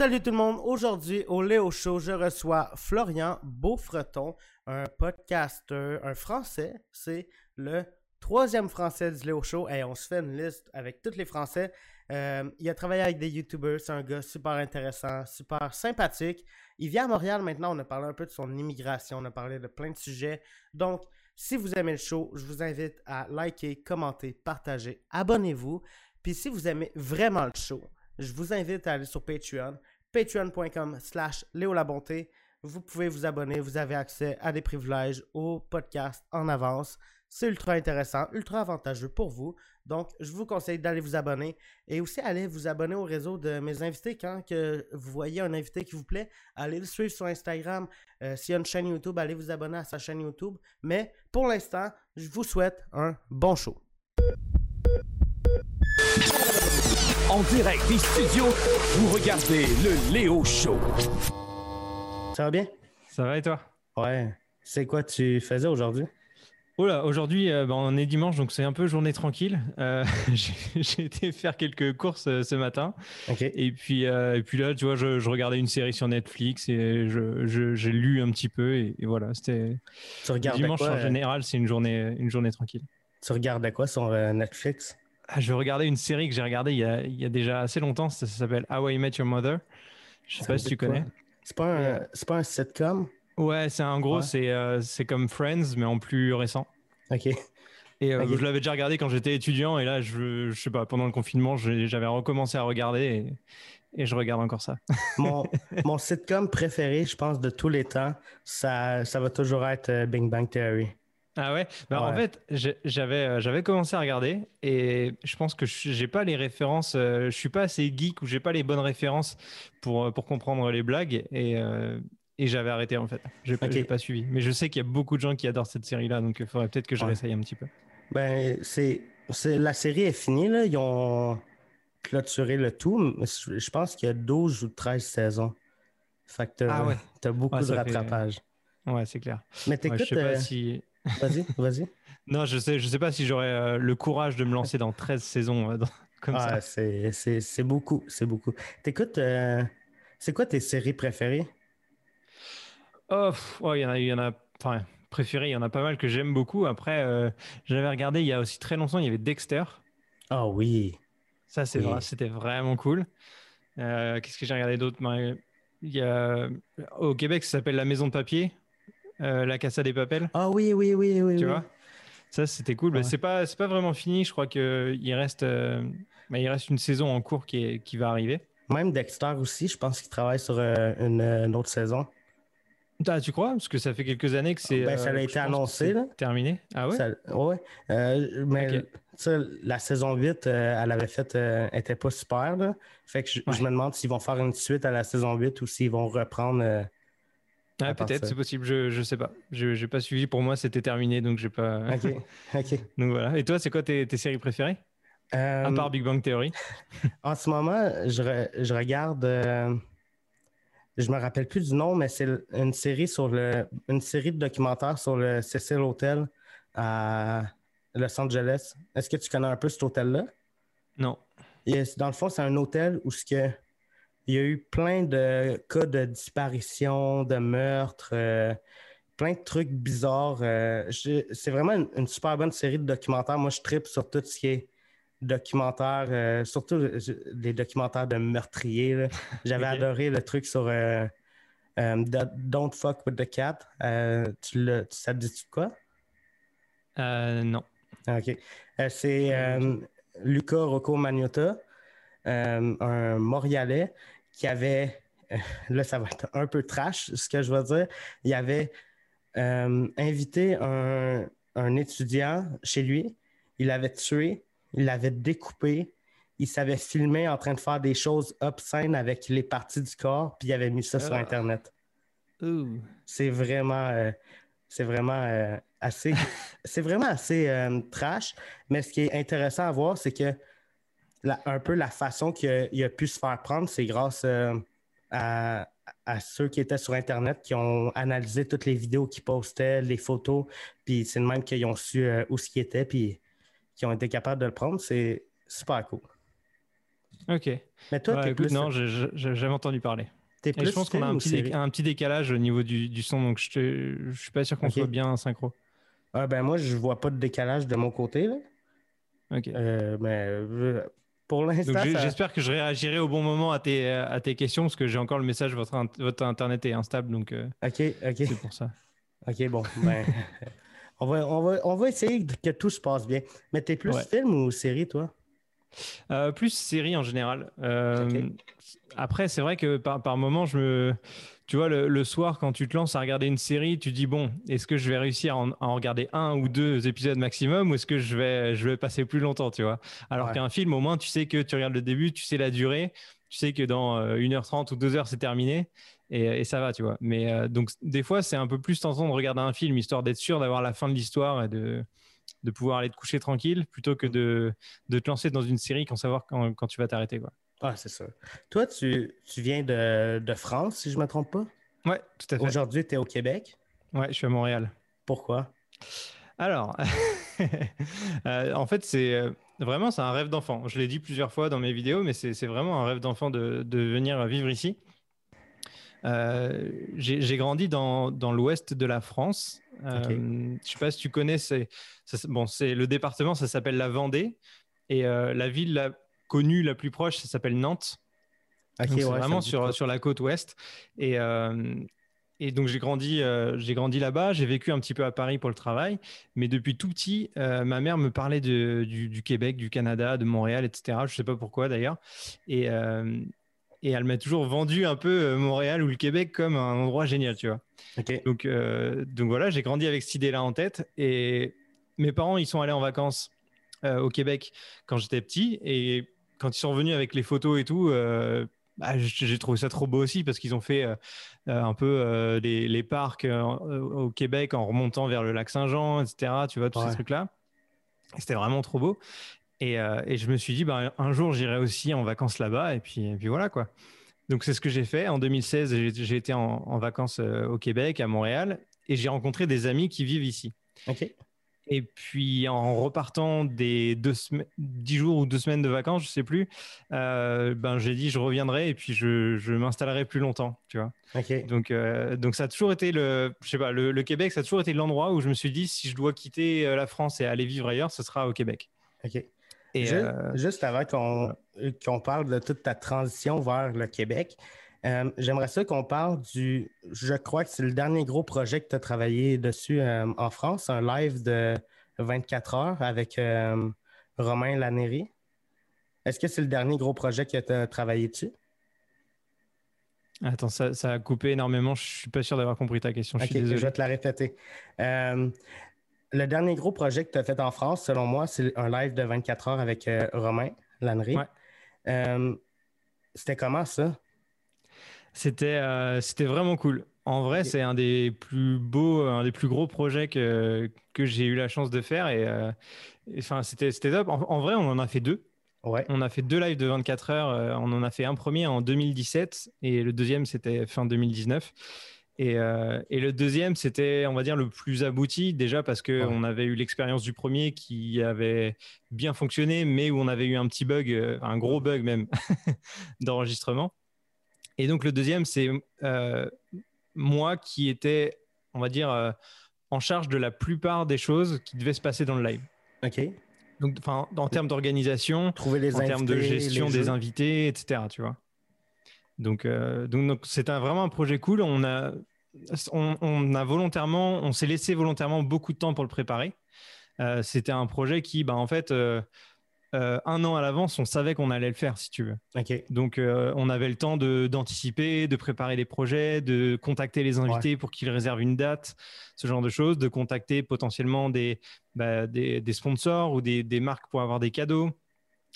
Salut tout le monde. Aujourd'hui, au Léo Show, je reçois Florian Beaufreton, un podcaster, un français. C'est le troisième français du Léo Show. Et on se fait une liste avec tous les français. Euh, il a travaillé avec des YouTubers. C'est un gars super intéressant, super sympathique. Il vient à Montréal maintenant. On a parlé un peu de son immigration. On a parlé de plein de sujets. Donc, si vous aimez le show, je vous invite à liker, commenter, partager, abonnez-vous. Puis si vous aimez vraiment le show, je vous invite à aller sur Patreon, patreon.com slash Bonté. Vous pouvez vous abonner, vous avez accès à des privilèges au podcast en avance. C'est ultra intéressant, ultra avantageux pour vous. Donc, je vous conseille d'aller vous abonner et aussi aller vous abonner au réseau de mes invités. Quand que vous voyez un invité qui vous plaît, allez le suivre sur Instagram. Euh, s'il y a une chaîne YouTube, allez vous abonner à sa chaîne YouTube. Mais pour l'instant, je vous souhaite un bon show. En direct des studios, vous regardez le Léo Show. Ça va bien? Ça va et toi? Ouais. C'est quoi tu faisais aujourd'hui? Oula, aujourd'hui, euh, ben, on est dimanche, donc c'est un peu journée tranquille. Euh, j'ai été faire quelques courses euh, ce matin. Ok. Et puis, et puis là, tu vois, je, regardais une série sur Netflix et j'ai lu un petit peu. Et, voilà, c'était. Tu regardes Dimanche, quoi, en général, c'est une journée, une journée tranquille. Tu regardes quoi sur Netflix? Ah, je regardais une série que j'ai regardée il y, a, il y, a, déjà assez longtemps. Ça, s'appelle How I Met Your Mother. Je sais pas si tu connais. C'est pas, un, pas un sitcom? Ouais, c'est en gros, c'est c'est comme Friends, mais en plus récent. Ok. Et euh, je l'avais déjà regardé quand j'étais étudiant, et là, je, je sais pas, pendant le confinement, j'avais recommencé à regarder, et, et, je regarde encore ça. mon, mon sitcom préféré, je pense, de tous les temps, ça, ça va toujours être euh, Bing Bang Theory. Ah ouais, bah, En fait, j'avais euh, j'avais commencé à regarder et je pense que j'ai pas les références, je suis pas assez geek ou j'ai pas les bonnes références pour, pour comprendre les blagues et, et j'avais arrêté en fait. J'ai okay. pas suivi. Mais je sais qu'il y a beaucoup de gens qui adorent cette série-là, donc il faudrait peut-être que je réessaye un petit peu. Ben, c'est, la série est finie, là. Ils ont clôturé le tout. Je pense qu'il y a 12 ou 13 saisons. Fait que t'as, ah ouais. as beaucoup de rattrapage. Ouais, c'est clair. Mais t'écoutes... je sais pas euh, si... Vas-y, vas-y. non, je sais, je sais pas si j'aurais euh, le courage de me lancer dans 13 saisons euh, comme ah, ça. C'est, c'est, c'est beaucoup, c'est beaucoup. T'écoutes... c'est quoi tes séries préférées? Oh, il y en a, il y en a, enfin, préféré, il y en a pas mal que j'aime beaucoup. Après, euh, j'avais regardé il y a aussi très longtemps, il y avait Dexter. Ah oh, oui. Ça, c'est vrai, c'était vraiment cool. Euh, qu'est-ce que j'ai regardé d'autre? Il y a au Québec, ça s'appelle La Maison de Papier, euh, La Casa des Papels. Ah oui, oui, oui, oui. Tu vois? Ça, c'était cool. Ouais. c'est pas, c'est pas vraiment fini. Je crois que il reste, bah, il reste une saison en cours qui, est, qui va arriver. Même Dexter aussi, je pense qu'il travaille sur une, une autre saison. Ah, tu crois? Parce que ça fait quelques années que c'est. Ben, ça a euh, été annoncé. Là. Terminé. Ah ouais? Oui. Euh, mais la saison 8, euh, elle avait fait. était pas super. Là. Fait que je, me demande s'ils vont faire une suite à la saison 8 ou s'ils vont reprendre. Ah, peut-être, c'est possible, je, je sais pas. Je n'ai pas suivi. Pour moi, c'était terminé, donc j'ai pas. Ok. ok. donc voilà. Et toi, c'est quoi tes, tes séries préférées? À part Big Bang Theory En ce moment, je, je regarde je me rappelle plus du nom, mais c'est une série sur le, une série de documentaires sur le Cecil Hotel à Los Angeles. Est-ce que tu connais un peu cet hôtel-là? Non. dans le fond, c'est un hôtel où ce que, il y a eu plein de cas de disparition, de meurtres, euh, plein de trucs bizarres. Euh, c'est vraiment une, une, super bonne série de documentaires. Moi, je tripe sur tout ce qui est documentaires, euh, surtout des documentaires de meurtriers. J'avais adoré le truc sur Don't Fuck with the Cat. tu le, ça te dit quoi? non. OK. C'est Luca Rocco Magnotta, un Montréalais qui avait, là ça va être un peu trash ce que je veux dire, il avait invité un, un étudiant chez lui, il l'avait tué, il l'avait découpé, il savait filmer en train de faire des choses obscènes avec les parties du corps, puis il avait mis ça sur ah. Internet. C'est vraiment, euh, c'est vraiment euh, assez, c'est vraiment assez euh, trash. Mais ce qui est intéressant à voir, c'est que un peu la façon qu'il a, pu se faire prendre, c'est grâce à, à, ceux qui étaient sur Internet, qui ont analysé toutes les vidéos qu'il postait, les photos, puis c'est le même qu'ils ont su où ce qui était, puis qui ont été capables de le prendre, c'est super cool. Ok. Mais toi, Ouais, t'es écoute, plus, non, j'ai jamais entendu parler. t'es plus je pense qu'on a un petit, un décalage au niveau du, du son, donc je, te- je suis pas sûr qu'on soit bien synchro. Ah, ben moi, je vois pas de décalage de mon côté, là. Ok. Euh, mais euh, pour Donc l'instant, j'ai- ça- j'espère que je réagirai au bon moment à tes, à tes questions parce que j'ai encore le message votre, votre internet est instable donc euh, Ok, ok. c'est pour ça. Ok, bon. Ben, on, va, on, va, on va essayer que tout se passe bien. Mais t'es plus Ouais. film ou série, toi? Euh, plus série en général. Euh. Après, c'est vrai que par, par moment, je me. Tu vois, le, le soir, quand tu te lances à regarder une série, tu dis bon, est-ce que je vais réussir à en, à en regarder un ou deux épisodes maximum ou est-ce que je vais, je vais passer plus longtemps, tu vois? Alors Ouais. qu'un film, au moins, tu sais que tu regardes le début, tu sais la durée, tu sais que dans euh, 1h30 ou 2h, c'est terminé et, et ça va, tu vois? Mais euh, donc, des fois, c'est un peu plus tentant de regarder un film histoire d'être sûr d'avoir la fin de l'histoire et de, de pouvoir aller te coucher tranquille plutôt que de, de te lancer dans une série sans savoir quand, quand tu vas t'arrêter, quoi. Ah, c'est sûr. Toi, tu, tu viens de, de France, si je ne me trompe pas? Ouais, tout à fait. Aujourd'hui, tu es au Québec? Ouais, je suis à Montréal. Pourquoi? Alors, euh, en fait, c'est euh, vraiment c'est un rêve d'enfant. Je l'ai dit plusieurs fois dans mes vidéos, mais c'est vraiment un rêve d'enfant de, de venir vivre ici. Euh, j'ai grandi dans, dans l'ouest de la France. Je sais pas si tu connais, c'est ça- bon, le département, ça s'appelle la Vendée, et la ville la connue la plus proche, ça s'appelle Nantes. Ok, Donc, ouais, vraiment sur, sur la côte ouest. Et, euh, et donc, j'ai grandi, euh, j'ai grandi là-bas. J'ai vécu un petit peu à Paris pour le travail. Mais depuis tout petit, euh, ma mère me parlait de, du, du Québec, du Canada, de Montréal, etc. Je ne sais pas pourquoi d'ailleurs. Et, euh, et elle m'a toujours vendu un peu Montréal ou le Québec comme un endroit génial, tu vois. Donc, donc voilà, j'ai grandi avec cette idée-là en tête. Et mes parents, ils sont allés en vacances au Québec quand j'étais petit. Et quand ils sont revenus avec les photos et tout, euh, bah, j'ai trouvé ça trop beau aussi parce qu'ils ont fait euh, euh, un peu euh, les, les parcs euh, au Québec en remontant vers le lac Saint-Jean, etc. Tu vois, tous Ouais. ces trucs-là. C'était vraiment trop beau. Et, et je me suis dit, bah, un jour, j'irai aussi en vacances là-bas. Et puis, et puis voilà, quoi. Donc, c'est ce que j'ai fait. En 2016, j'ai été en, en vacances au Québec, à Montréal, et j'ai rencontré des amis qui vivent ici. Et puis, en repartant des deux dix jours ou deux semaines de vacances, je sais plus, euh, ben, j'ai dit, je reviendrai et puis je, je m'installerai plus longtemps, tu vois. Donc, euh, donc ça a toujours été le, je sais pas, le, le Québec, ça a toujours été l'endroit où je me suis dit, si je dois quitter euh, la France et aller vivre ailleurs, ce sera au Québec. Ok. Et Ju- euh, Juste avant qu'on qu'on parle de toute ta transition vers le Québec, euh, j'aimerais ça qu'on parle du. Je crois que c'est le dernier gros projet que tu as travaillé dessus euh, en France, un live de 24 heures avec euh, Romain Lannéry. Est-ce que c'est le dernier gros projet que tu as travaillé dessus? attends, ça, ça a coupé énormément. Je suis pas sûr d'avoir compris ta question. Je suis vais te la répéter. Le dernier gros projet que tu as fait en France, selon moi, c'est un live de 24 heures avec Romain Lannery. Ouais. C'était comment ça? C'était euh, c'était vraiment cool. En vrai, c'est un des plus beaux, un des plus gros projets que, que j'ai eu la chance de faire. Et, euh, et, enfin, c'était top. En, en vrai, on en a fait deux. Ouais. On a fait deux lives de 24 heures. Euh, On en a fait un premier en 2017 et le deuxième, c'était fin 2019. Et, euh, et le deuxième, c'était, on va dire, le plus abouti, déjà parce Ouais. qu'on avait eu l'expérience du premier qui avait bien fonctionné, mais où on avait eu un petit bug, euh, un gros bug même, d'enregistrement. Et donc le deuxième, c'est euh, moi qui étais, on va dire, euh, en charge de la plupart des choses qui devaient se passer dans le live. OK. Donc, enfin, en termes d'organisation, Trouver les en termes de gestion des invités, etc. Tu vois. Donc, euh, donc, donc, c'est un- vraiment un projet cool. On a, on, on a volontairement, on s'est laissé volontairement beaucoup de temps pour le préparer. Euh, C'était un projet qui, bah, en fait, euh, euh, un an à l'avance, on savait qu'on allait le faire, si tu veux. Donc, euh, on avait le temps de- d'anticiper, de, préparer des projets, de contacter les invités pour qu'ils réservent une date, ce genre de choses, de contacter potentiellement des, bah, des, des sponsors ou des, des marques pour avoir des cadeaux,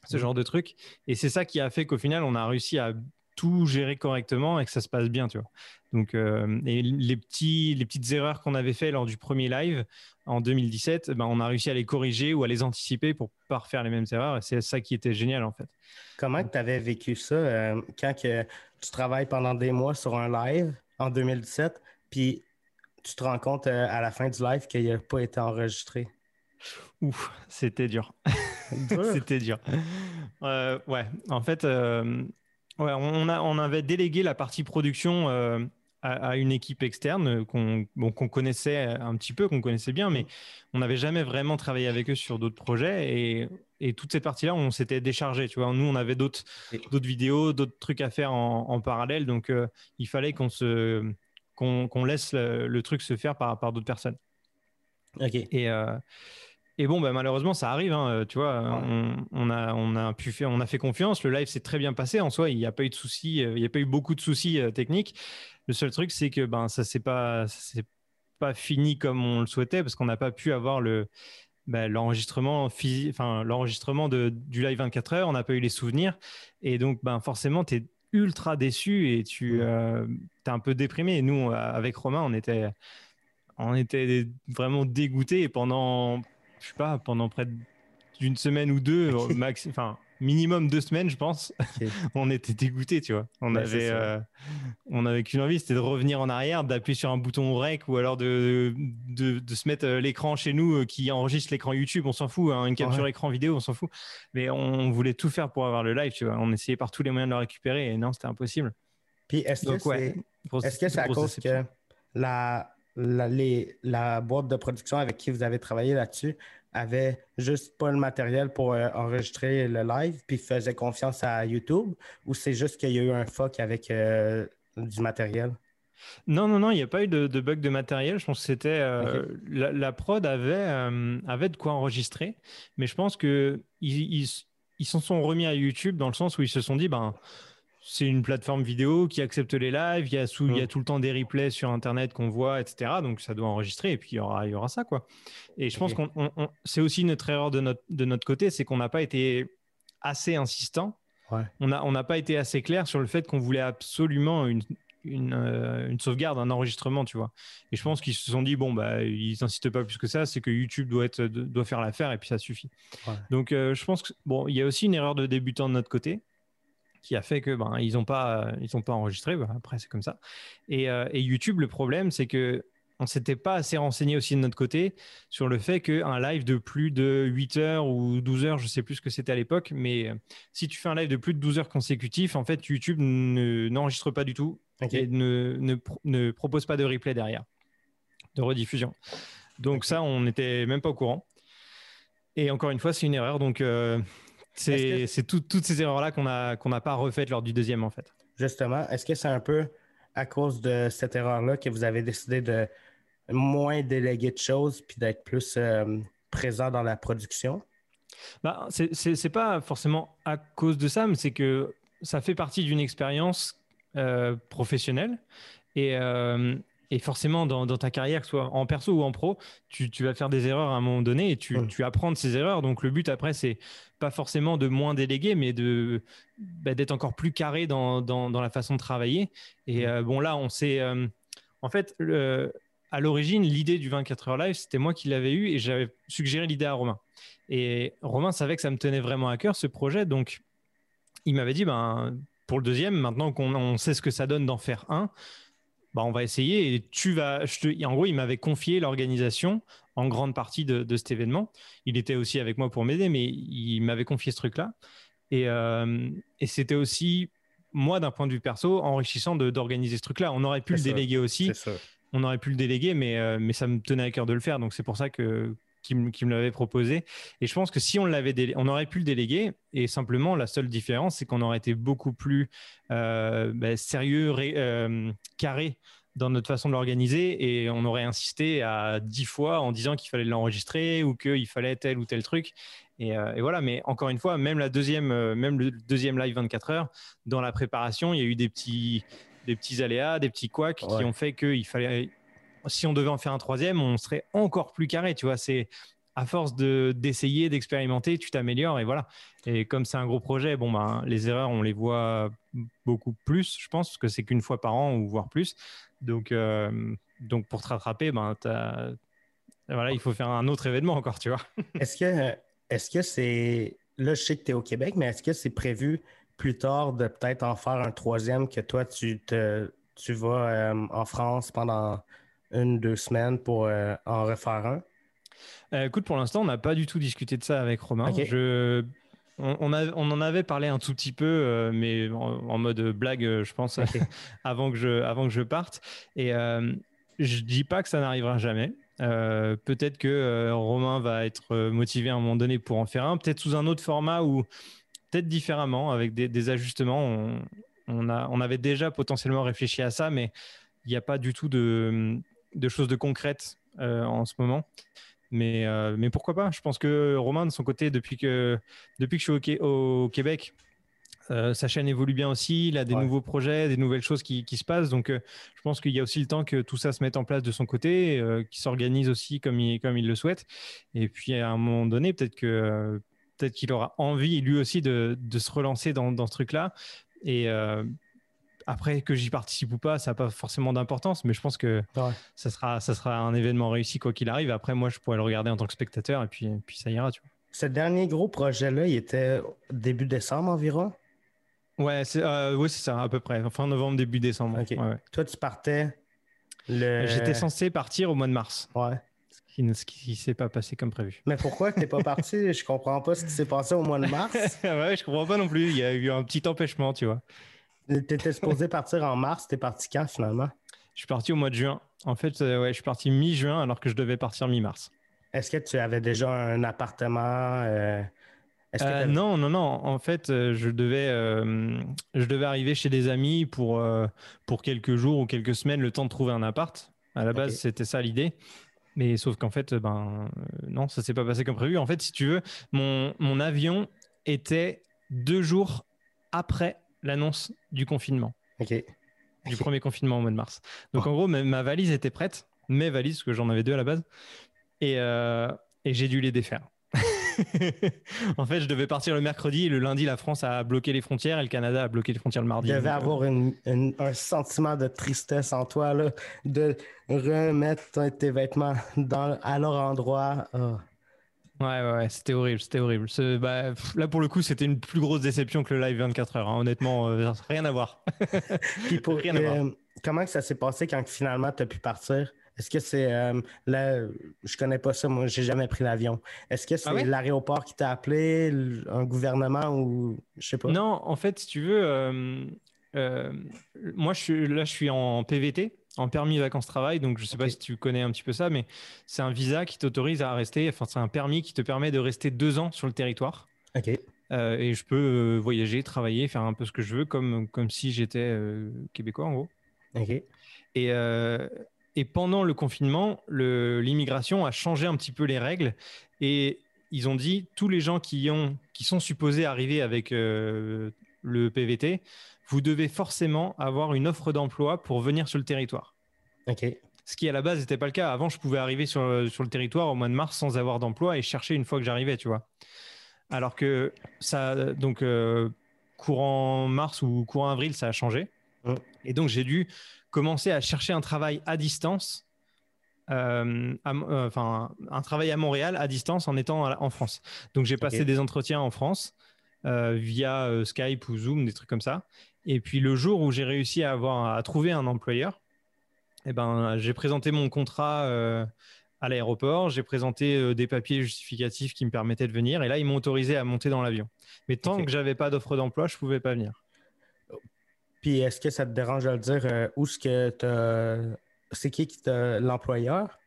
ce Mhm. genre de trucs. Et c'est ça qui a fait qu'au final, on a réussi à tout gérer correctement et que ça se passe bien, tu vois. Donc, euh, et les, petits, les petites erreurs qu'on avait fait lors du premier live en 2017, ben, on a réussi à les corriger ou à les anticiper pour pas refaire les mêmes erreurs. Et c'est ça qui était génial, en fait. Comment tu avais vécu ça euh, quand que tu travailles pendant des mois sur un live en 2017, puis tu te rends compte euh, à la fin du live qu'il n'a pas été enregistré? Ouf, c'était dur. C'était dur. ouais, en fait, ouais, on, a, on avait délégué la partie production à, une équipe externe qu'on connaissait un petit peu, qu'on connaissait bien, mais on n'avait jamais vraiment travaillé avec eux sur d'autres projets. Et, et, toute cette partie-là, on s'était déchargé. Tu vois, nous, on avait d'autres vidéos, d'autres trucs à faire en, parallèle. Donc, euh, il fallait qu'on se qu'on laisse le, truc se faire par, par d'autres personnes. Ok. Et, euh, et bon, bah, malheureusement, ça arrive. Hein, tu vois, on, a, on, a pu faire, on a fait confiance. Le live s'est très bien passé en soi. Il n'y a pas eu de soucis. Il n'y a pas eu beaucoup de soucis techniques. Le seul truc, c'est que ben, ça s'est pas, fini comme on le souhaitait parce qu'on n'a pas pu avoir le, ben, l'enregistrement enfin l'enregistrement de du live 24 heures. On n'a pas eu les souvenirs et donc ben forcément tu es ultra déçu et tu euh, es un peu déprimé. Et nous, avec Romain, on était, on était vraiment dégoûtés et pendant, je sais pas, pendant près d'une semaine ou deux, max, enfin minimum deux semaines, je pense. on était dégoûté, tu vois. On avait, euh, on avait qu'une envie, c'était de revenir en arrière, d'appuyer sur un bouton rec ou alors de, de, se mettre euh, l'écran chez nous euh, qui enregistre l'écran YouTube. On s'en fout, hein, une capture écran vidéo, on s'en fout. Mais on voulait tout faire pour avoir le live, tu vois. On essayait par tous les moyens de le récupérer et non, c'était impossible. Puis est-ce que c'est est -ce à cause que la, la, les, la boîte de production avec qui vous avez travaillé là-dessus avait juste pas le matériel pour euh, enregistrer le live, puis faisait confiance à YouTube, ou c'est juste qu'il y a eu un fuck avec euh, du matériel? Non, non, non, il n'y a pas eu de, bug de matériel. Je pense que c'était. Euh, la, prod avait, avait de quoi enregistrer, mais je pense qu'ils ils, ils s'en sont remis à YouTube dans le sens où ils se sont dit ben c'est une plateforme vidéo qui accepte les lives. Il y a, il y a mm. tout le temps des replays sur Internet qu'on voit, etc. Donc ça doit enregistrer et puis il y aura, il y aura ça quoi. Et je pense qu'on, c'est aussi notre erreur de notre, de notre côté, c'est qu'on n'a pas été assez insistant. On n'a on pas été assez clair sur le fait qu'on voulait absolument une, une, euh, une, sauvegarde, un enregistrement, tu vois. Et je pense qu'ils se sont dit bon bah ils n'insistent pas plus que ça, c'est que YouTube doit être doit faire l'affaire et puis ça suffit. Donc euh, je pense que bon il y a aussi une erreur de débutant de notre côté qui a fait que ben ils n'ont pas ils ont pas enregistré. Ben, après c'est comme ça. Et, euh, et, YouTube, le problème c'est que on s'était pas assez renseigné aussi de notre côté sur le fait qu'un live de plus de 8 heures ou 12 heures, je sais plus ce que c'était à l'époque, mais euh, si tu fais un live de plus de 12 heures consécutifs, en fait, YouTube n'enregistre pas du tout et ne, ne, ne, propose pas de replay derrière, de rediffusion. Donc ça, on n'était même pas au courant. Et encore une fois, c'est une erreur. Donc, euh, c'est toutes ces erreurs-là qu'on n'a pas refaites lors du deuxième, en fait. Justement, est-ce que c'est un peu à cause de cette erreur-là que vous avez décidé de moins déléguer de choses puis d'être plus euh, présent dans la production? Bah, c'est pas forcément à cause de ça, mais c'est que ça fait partie d'une expérience euh, professionnelle. Et, euh, et forcément, dans, ta carrière, que ce soit en perso ou en pro, tu, vas faire des erreurs à un moment donné et tu, apprends de ces erreurs. Donc, le but après, c'est pas forcément de moins déléguer, mais de bah, d'être encore plus carré dans, la façon de travailler. Et euh, bon, là, on s'est. Euh, en fait, à l'origine, l'idée du 24 heures live, c'était moi qui l'avais eu et j'avais suggéré l'idée à Romain. Et Romain savait que ça me tenait vraiment à cœur, ce projet. Donc, il m'avait dit, ben, pour le deuxième, maintenant qu'on sait ce que ça donne d'en faire un, bah, on va essayer et tu vas. Je en gros, il m'avait confié l'organisation en grande partie de, cet événement. Il était aussi avec moi pour m'aider, mais il m'avait confié ce truc-là. Et, euh, c'était aussi, moi, d'un point de vue perso, enrichissant d'organiser ce truc-là. On aurait pu le déléguer aussi. On aurait pu le déléguer, mais, euh, mais ça me tenait à cœur de le faire. Donc c'est pour ça que, qui, me l'avait proposé. Et je pense que si on l'avait, on aurait pu le déléguer. Et simplement, la seule différence, c'est qu'on aurait été beaucoup plus euh, ben, sérieux, euh, carré dans notre façon de l'organiser et on aurait insisté à dix fois en disant qu'il fallait l'enregistrer ou qu'il fallait tel ou tel truc. Et, euh, voilà, mais encore une fois, même la deuxième, même le deuxième live 24 heures, dans la préparation, il y a eu des petits, des petits aléas, des petits couacs qui ont fait qu'il fallait, si on devait en faire un troisième, on serait encore plus carré. Tu vois, c'est à force de d'essayer, d'expérimenter, tu t'améliores et voilà. Et comme c'est un gros projet, bon ben les erreurs, on les voit beaucoup plus, je pense, parce que c'est qu'une fois par an ou voire plus. Donc euh, donc pour te rattraper, ben voilà, il faut faire un autre événement encore, tu vois. est-ce que est-ce que c'est là, je sais que tu es au Québec, mais est-ce que c'est prévu plus tard de peut-être en faire un troisième que toi tu te tu vas euh, en France pendant une, deux semaines pour euh, en refaire un? écoute, pour l'instant, on n'a pas du tout discuté de ça avec Romain. Je on, on, en avait parlé un tout petit peu, euh, mais en, mode blague, euh, je pense, avant, que je, avant que je parte. Et euh, je dis pas que ça n'arrivera jamais. peut-être que Romain va être motivé à un moment donné pour en faire un, peut-être sous un autre format ou peut-être différemment, avec des, ajustements. On, a, on avait déjà potentiellement réfléchi à ça, mais il n'y a pas du tout de, de choses de concrètes en ce moment. Mais, euh, mais pourquoi pas? Je pense que Romain, de son côté, depuis que, depuis que je suis au, Québec, euh, sa chaîne évolue bien aussi, il a des nouveaux projets, des nouvelles choses qui, qui se passent. Donc, euh, je pense qu'il y a aussi le temps que tout ça se mette en place de son côté, qu'il s'organise aussi comme il, comme il le souhaite. Et puis, à un moment donné, peut-être que peut-être qu'il aura envie, lui aussi, de, de se relancer dans, dans ce truc-là. Et après, que j'y participe ou pas, ça n'a pas forcément d'importance, mais je pense que ça, sera, ça sera un événement réussi quoi qu'il arrive. Après, moi, je pourrais le regarder en tant que spectateur et puis, puis ça ira. Tu vois. Ce dernier gros projet-là, il était début décembre environ? Ouais, c'est euh, ça, à peu près. Fin novembre, début décembre. Toi, tu partais le... J'étais censé partir au mois de mars. Ouais. Ce qui ne s'est pas passé comme prévu. Mais pourquoi tu n'es pas parti? je comprends pas ce qui s'est passé au mois de mars. ouais, je comprends pas non plus. Il y a eu un petit empêchement, tu vois. Tu étais supposé partir en mars, t'es parti quand finalement? Je suis parti au mois de juin. En fait, euh, ouais, je suis parti mi-juin alors que je devais partir mi-mars. Est-ce que tu avais déjà un appartement? Euh, euh, non, non, non. En fait, je devais, je devais arriver chez des amis pour, pour quelques jours ou quelques semaines, le temps de trouver un appart. À la base, c'était ça l'idée. Mais sauf qu'en fait, ben, non, ça s'est pas passé comme prévu. En fait, si tu veux, mon, mon avion était deux jours après l'annonce du confinement. Du premier confinement au mois de mars. Donc en gros, ma, valise était prête, mes valises, parce que j'en avais deux à la base, et, euh, j'ai dû les défaire. en fait, je devais partir le mercredi et le lundi, la France a bloqué les frontières et le Canada a bloqué les frontières le mardi. Il devait avoir un sentiment de tristesse en toi là, de remettre tes vêtements dans, à leur endroit. Ah. Ouais, ouais, c'était horrible, c'était horrible. Bah, là, pour le coup, c'était une plus grosse déception que le live 24 heures. Hein. Honnêtement, euh, rien à voir. pour, rien à voir. Euh, comment ça s'est passé quand finalement tu as pu partir? Est-ce que c'est euh, là, je connais pas ça, moi, j'ai jamais pris l'avion. Est-ce que c'est ah l'aéroport qui t'a appelé, un gouvernement ou je sais pas? Non, en fait, si tu veux, moi, je suis, là, je suis en PVT en permis vacances-travail. Donc, je ne sais pas si tu connais un petit peu ça, mais c'est un visa qui t'autorise à rester, enfin, c'est un permis qui te permet de rester deux ans sur le territoire. Ok. Euh, et je peux euh, voyager, travailler, faire un peu ce que je veux, comme, comme si j'étais euh, québécois, en gros. Ok. Et, et pendant le confinement, l'immigration a changé un petit peu les règles et ils ont dit tous les gens qui, ont, qui sont supposés arriver avec le PVT vous devez forcément avoir une offre d'emploi pour venir sur le territoire. Ok. Ce qui à la base n'était pas le cas. Avant, je pouvais arriver sur, le territoire au mois de mars sans avoir d'emploi et chercher une fois que j'arrivais, tu vois. Alors que ça, donc euh, courant mars ou courant avril, ça a changé. Et donc j'ai dû commencer à chercher un travail à distance, euh, euh, enfin un travail à Montréal à distance en étant en France. Donc j'ai passé des entretiens en France via Skype ou Zoom, des trucs comme ça. Et puis le jour où j'ai réussi à avoir à trouver un employeur, eh ben j'ai présenté mon contrat euh, à l'aéroport, j'ai présenté euh, des papiers justificatifs qui me permettaient de venir, et là ils m'ont autorisé à monter dans l'avion. Mais tant que j'avais pas d'offre d'emploi, je pouvais pas venir. Puis est-ce que ça te dérange de le dire euh, où ce que c'est qui qui l'employeur?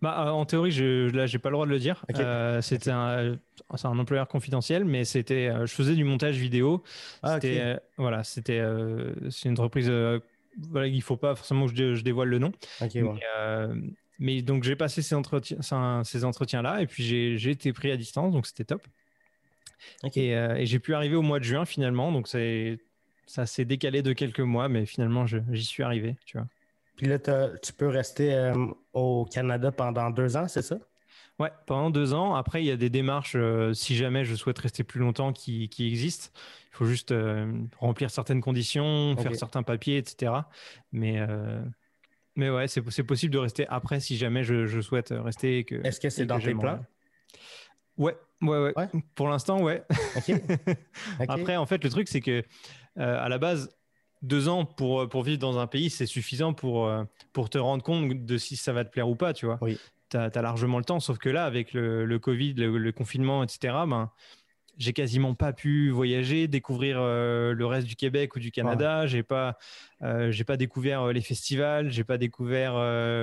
Bah, euh, en théorie, je, là, j'ai pas le droit de le dire. Euh, c'était un, c'est un employeur confidentiel, mais c'était, euh, je faisais du montage vidéo. Ah, c'était, voilà, c'était, c'est une entreprise. voilà, il faut pas forcément que je, dévoile le nom. mais, donc j'ai passé ces entretiens, ces entretiens-là, et puis j'ai, été pris à distance, donc c'était top. Et, et, j'ai pu arriver au mois de juin finalement, donc c'est, ça s'est décalé de quelques mois, mais finalement j'y suis arrivé, tu vois. Puis là, tu peux rester euh, au Canada pendant deux ans, c'est ça? Ouais, pendant deux ans. Après, il y a des démarches, euh, si jamais je souhaite rester plus longtemps, qui, existent. Il faut juste euh, remplir certaines conditions, faire certains papiers, etc. Mais, mais ouais, c'est possible de rester après si jamais je, souhaite rester. Est-ce que c'est dans tes plans? Ouais, ouais, ouais, Pour l'instant, ouais. Après, en fait, le truc, c'est que à la base, deux ans pour, pour vivre dans un pays, c'est suffisant pour, euh, pour te rendre compte de si ça va te plaire ou pas, tu vois. Oui. tu as, largement le temps. Sauf que là, avec le, Covid, le, confinement, etc., ben, j'ai quasiment pas pu voyager, découvrir euh, le reste du Québec ou du Canada. J'ai pas, euh, j'ai pas découvert euh, les festivals, j'ai pas découvert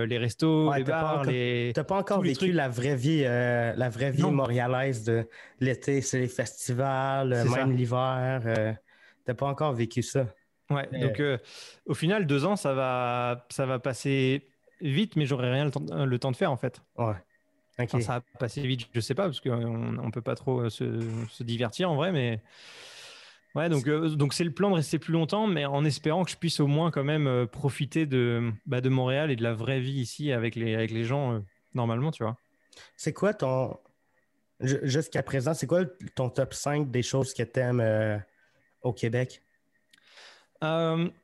les restos, les bars, les. T'as pas encore vécu la vraie vie, la vraie vie montréalaise de l'été, c'est les festivals, même l'hiver. T'as pas encore vécu ça. Ouais. Donc au final, deux ans, ça va, ça va passer vite, mais j'aurai rien le temps, le temps de faire en fait. Ouais ça a passé vite, je sais pas, parce qu'on ne peut pas trop euh, se, divertir en vrai, mais. Ouais, donc euh, donc c'est le plan de rester plus longtemps, mais en espérant que je puisse au moins quand même euh, profiter de, bah, de Montréal et de la vraie vie ici avec les, avec les gens normalement, tu vois. C'est quoi ton. Jusqu'à présent, c'est quoi ton top 5 des choses que tu aimes au Québec?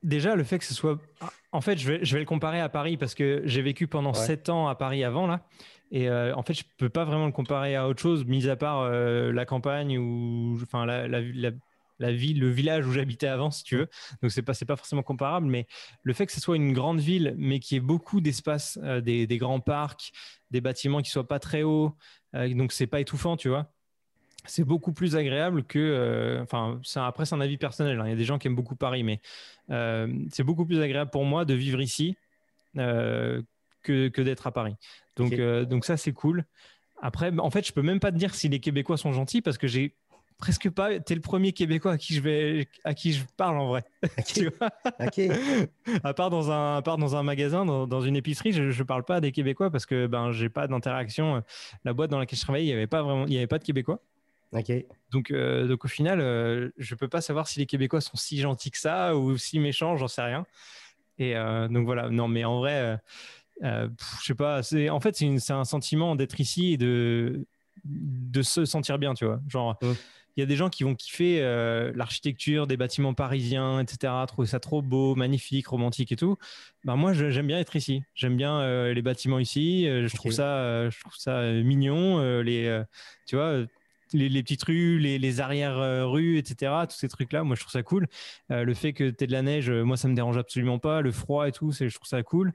Déjà, le fait que ce soit. En fait, je vais, je vais le comparer à Paris parce que j'ai vécu pendant 7 ans à Paris avant, là. Et euh, en fait, je peux pas vraiment le comparer à autre chose, mis à part euh, la campagne ou enfin la, la, la, ville, le village où j'habitais avant, si tu veux. Donc c'est pas c'est pas forcément comparable, mais le fait que ce soit une grande ville, mais qui ait beaucoup d'espace, euh, des, des, grands parcs, des bâtiments qui soient pas très hauts, donc c'est pas étouffant, tu vois. C'est beaucoup plus agréable que, enfin, après c'est un avis personnel. Hein. Il y a des gens qui aiment beaucoup Paris, mais c'est beaucoup plus agréable pour moi de vivre ici que, d'être à Paris. Donc, euh, donc ça, c'est cool. Après, en fait, je peux même pas te dire si les Québécois sont gentils parce que j'ai presque pas. es le premier Québécois à qui je vais, à qui je parle en vrai. à part dans un, à part dans un magasin, dans, une épicerie, je, je parle pas des Québécois parce que ben j'ai pas d'interaction. La boîte dans laquelle je travaillais, il y avait pas vraiment, il y avait pas de Québécois. Donc, euh, donc au final, euh, je peux pas savoir si les Québécois sont si gentils que ça ou si méchants, j'en sais rien. Et donc voilà. Non, mais en vrai euh, je sais pas, c'est en fait c'est un sentiment d'être ici et de de se sentir bien, tu vois. Genre, il y a des gens qui vont kiffer euh, l'architecture des bâtiments parisiens, etc. Trouver ça trop beau, magnifique, romantique et tout. Ben moi, j'aime bien être ici. J'aime bien euh, les bâtiments ici. je trouve ça, je trouve ça mignon. les, tu vois. Les, les, petites rues, les, les arrières-rues, etc. Tous ces trucs-là, moi je trouve ça cool. le fait que tu aies de la neige, moi ça me dérange absolument pas. Le froid et tout, je trouve ça cool.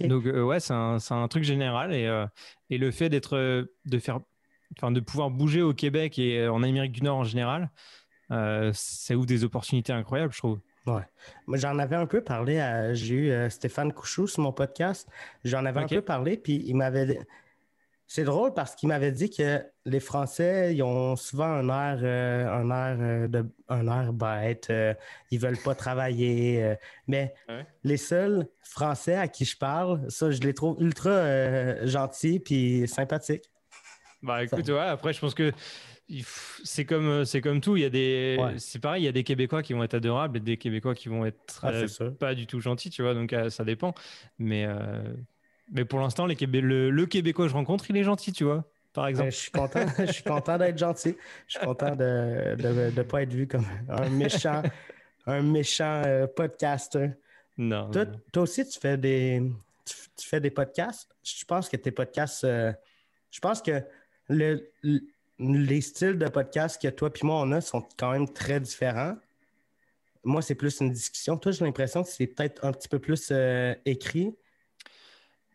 Donc euh, ouais, c'est un, un, truc général et, euh, et le fait d'être, euh, de faire, enfin de pouvoir bouger au Québec et en Amérique du Nord en général, ça ouvre des opportunités incroyables, je trouve. Ouais. Moi, j'en avais un peu parlé à. J'ai eu Stéphane Couchou sur mon podcast. J'en avais un peu parlé, puis il m'avait c'est drôle parce qu'il m'avait dit que les Français, ils ont souvent un air, euh, un air, euh, de, un air bête. Euh, ils veulent pas travailler. mais ah les seuls Français à qui je parle, ça, je les trouve ultra gentils puis sympathiques. Bah écoute, ouais, après, je pense que c'est comme c'est comme tout il y a des c'est pareil il y a des québécois qui vont être adorables et des québécois qui vont être ah, pas du tout gentils tu vois donc ça dépend mais mais pour l'instant, le, le, Québécois que je rencontre, il est gentil, tu vois, par ben, exemple. je suis content, je suis content d'être gentil. Je suis content de ne pas être vu comme un méchant, un méchant euh, podcaster. Non toi, aussi, tu fais des, tu, fais des podcasts? Je pense que tes podcasts, euh, je pense que le, les styles de podcasts que toi et moi on a sont quand même très différents. Moi, c'est plus une discussion. Toi, j'ai l'impression que c'est peut-être un petit peu plus euh, écrit.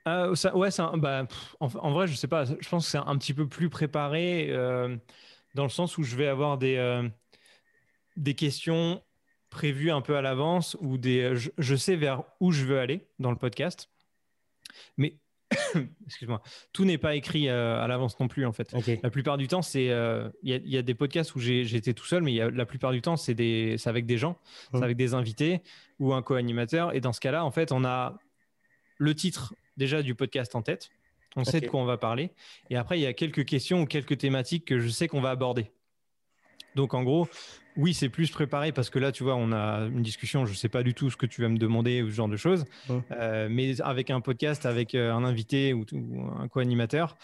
Euh, ça, ouais, bah, en, vrai, je sais pas. Je pense que c'est un petit peu plus préparé euh, dans le sens où je vais avoir des, euh, des questions prévues un peu à l'avance ou des, je, sais vers où je veux aller dans le podcast. Mais excuse-moi, tout n'est pas écrit à l'avance non plus en fait. La plupart du temps, c'est il y, a des podcasts où été tout seul, mais y a, la plupart du temps, c'est avec des gens, c'est avec des invités ou un co-animateur. Et dans ce cas-là, en fait, on a le titre déjà du podcast en tête. On sait de quoi on va parler. Et après, il y a quelques questions ou quelques thématiques que je sais qu'on va aborder. Donc, en gros, oui, c'est plus préparé parce que là, tu vois, on a une discussion. Je ne sais pas du tout ce que tu vas me demander ou ce genre de choses. Euh, mais avec un podcast, avec euh, un invité ou, un co-animateur,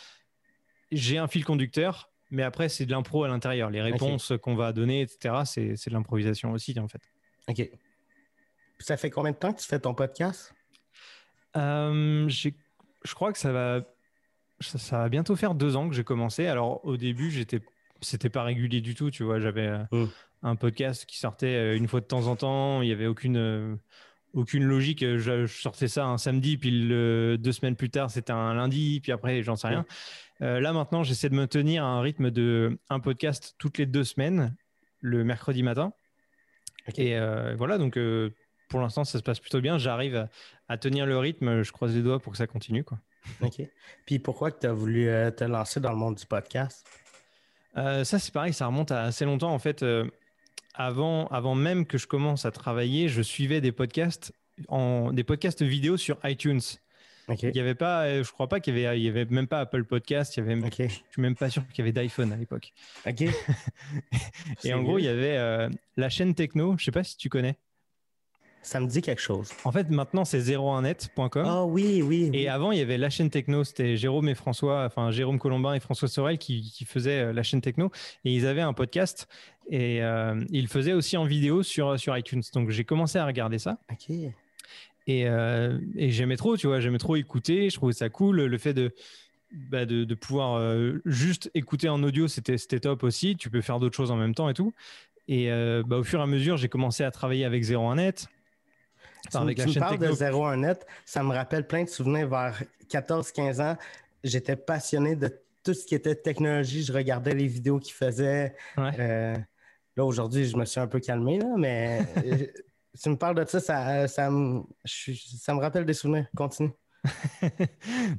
j'ai un fil conducteur. Mais après, c'est de l'impro à l'intérieur. Les réponses qu'on va donner, etc., c'est de l'improvisation aussi, en fait. OK. Ça fait combien de temps que tu fais ton podcast? Euh, je crois que ça va, ça, va bientôt faire deux ans que j'ai commencé. Alors au début, j'étais, c'était pas régulier du tout, tu vois. J'avais euh, mmh. un podcast qui sortait euh, une fois de temps en temps. Il y avait aucune, aucune logique. Je, sortais ça un samedi, puis deux semaines plus tard, c'était un lundi, puis après, j'en sais rien. là, maintenant, j'essaie de me tenir à un rythme de un podcast toutes les deux semaines, le mercredi matin. Et voilà, donc pour l'instant, ça se passe plutôt bien. J'arrive à, tenir le rythme. Je croise les doigts pour que ça continue. Quoi. OK. Puis pourquoi tu as voulu te lancer dans le monde du podcast? ça, c'est pareil, ça remonte à assez longtemps. En fait, avant, avant même que je commence à travailler, je suivais des podcasts, en, des podcasts vidéo sur iTunes. Il y avait pas, euh, je crois pas qu'il y avait, il y avait même pas Apple Podcast. Il y avait, je suis même pas sûr qu'il y avait d'iPhone à l'époque. et en gros, il y avait euh, la chaîne Techno. Je sais pas si tu connais. Ça me dit quelque chose. En fait, maintenant, c'est 01net.com. Ah oui, oui, Et avant, il y avait la chaîne techno. C'était Jérôme et François, enfin Jérôme Colombin et François Sorel qui, qui faisaient euh, la chaîne techno. Et ils avaient un podcast. Et euh, ils le faisaient aussi en vidéo sur, sur iTunes. Donc, j'ai commencé à regarder ça. Ok. Et, euh, et j'aimais trop, tu vois, j'aimais trop écouter. Je trouvais ça cool. Le fait de, bah, de, de, pouvoir juste écouter en audio, c'était top aussi. Tu peux faire d'autres choses en même temps et tout. Et bah, au fur et à mesure, j'ai commencé à travailler avec 01net. Tu, tu me parles de 01 net, ça me rappelle plein de souvenirs vers 14-15 ans. J'étais passionné de tout ce qui était technologie. Je regardais les vidéos qu'ils faisaient. Euh, là, aujourd'hui, je me suis un peu calmé, là, mais euh, tu me parles de ça, ça, ça, me, ça me rappelle des souvenirs. Continue.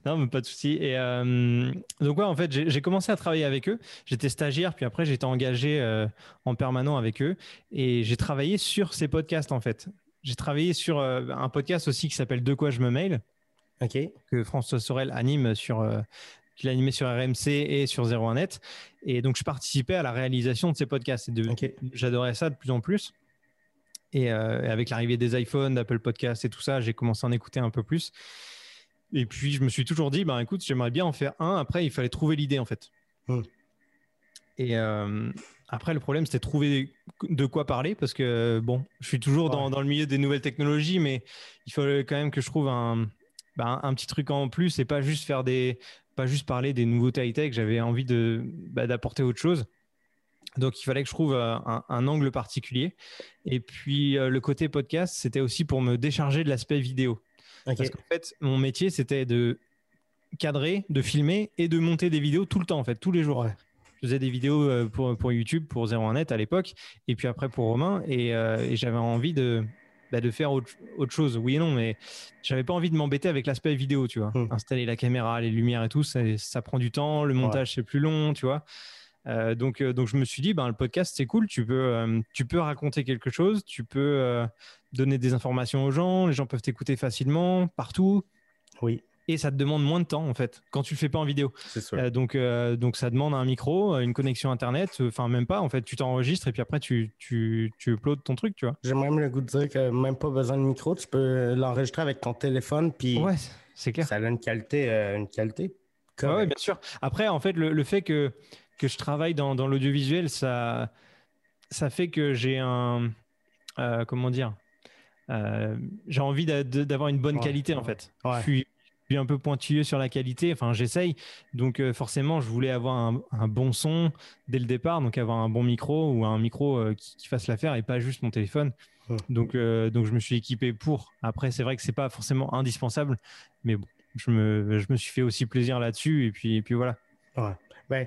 non, mais pas de souci. Et euh, donc ouais, en fait, j'ai commencé à travailler avec eux. J'étais stagiaire, puis après j'étais engagé en permanent avec eux, et j'ai travaillé sur ces podcasts en fait j'ai travaillé sur euh, un podcast aussi qui s'appelle De quoi je me mail. Ok. Que François Sorel anime sur, euh, qu'il a animé sur RMC et sur 01net. Et donc, je participais à la réalisation de ces podcasts. Et J'adorais ça de plus en plus. Et euh, avec l'arrivée des iPhones, d'Apple Podcasts et tout ça, j'ai commencé à en écouter un peu plus. Et puis, je me suis toujours dit, ben, écoute, j'aimerais bien en faire un. Après, il fallait trouver l'idée, en fait. Hmm. Et, après, le problème, c'était trouver de quoi parler parce que, bon, je suis toujours dans, le milieu des nouvelles technologies, mais il fallait quand même que je trouve un, bah, un petit truc en plus et pas juste faire des, pas juste parler des nouveautés high-tech. J'avais envie de, bah, d'apporter autre chose. Donc, il fallait que je trouve euh, un, angle particulier. Et puis, euh, le côté podcast, c'était aussi pour me décharger de l'aspect vidéo. Parce qu'en fait, mon métier, c'était de cadrer, de filmer et de monter des vidéos tout le temps, en fait, tous les jours je faisais des vidéos euh, pour, pour YouTube, pour 01net à l'époque, et puis après pour Romain, et, euh, j'avais envie de, bah, de faire autre, autre, chose. Oui et non, mais j'avais pas envie de m'embêter avec l'aspect vidéo, tu vois. Hmm. Installer la caméra, les lumières et tout, ça, ça prend du temps, le montage c'est plus long, tu vois. Euh, donc, donc je me suis dit, ben, le podcast c'est cool, tu peux, tu peux raconter quelque chose, tu peux donner des informations aux gens, les gens peuvent t'écouter facilement, partout. Oui et ça te demande moins de temps en fait quand tu le fais pas en vidéo. Euh, donc euh, donc ça demande un micro, une connexion internet, enfin même pas en fait, tu t'enregistres et puis après tu tu tu uploads ton truc, tu vois. J'ai même le goût de dire que même pas besoin de micro, tu peux l'enregistrer avec ton téléphone puis Ouais, c'est clair. Ça a une qualité euh, une qualité. Ouais, bien sûr. Après en fait le, fait que que je travaille dans, dans l'audiovisuel, ça ça fait que j'ai un comment dire j'ai envie d'avoir une bonne qualité en fait. Je suis un peu pointilleux sur la qualité. Enfin, j'essaye. Donc, euh, forcément, je voulais avoir un, bon son dès le départ, donc avoir un bon micro ou un micro euh, qui, fasse l'affaire et pas juste mon téléphone. Donc, euh, donc, je me suis équipé pour. Après, c'est vrai que c'est pas forcément indispensable, mais bon, je me, je me suis fait aussi plaisir là-dessus et puis, et puis voilà. Ouais. Ben,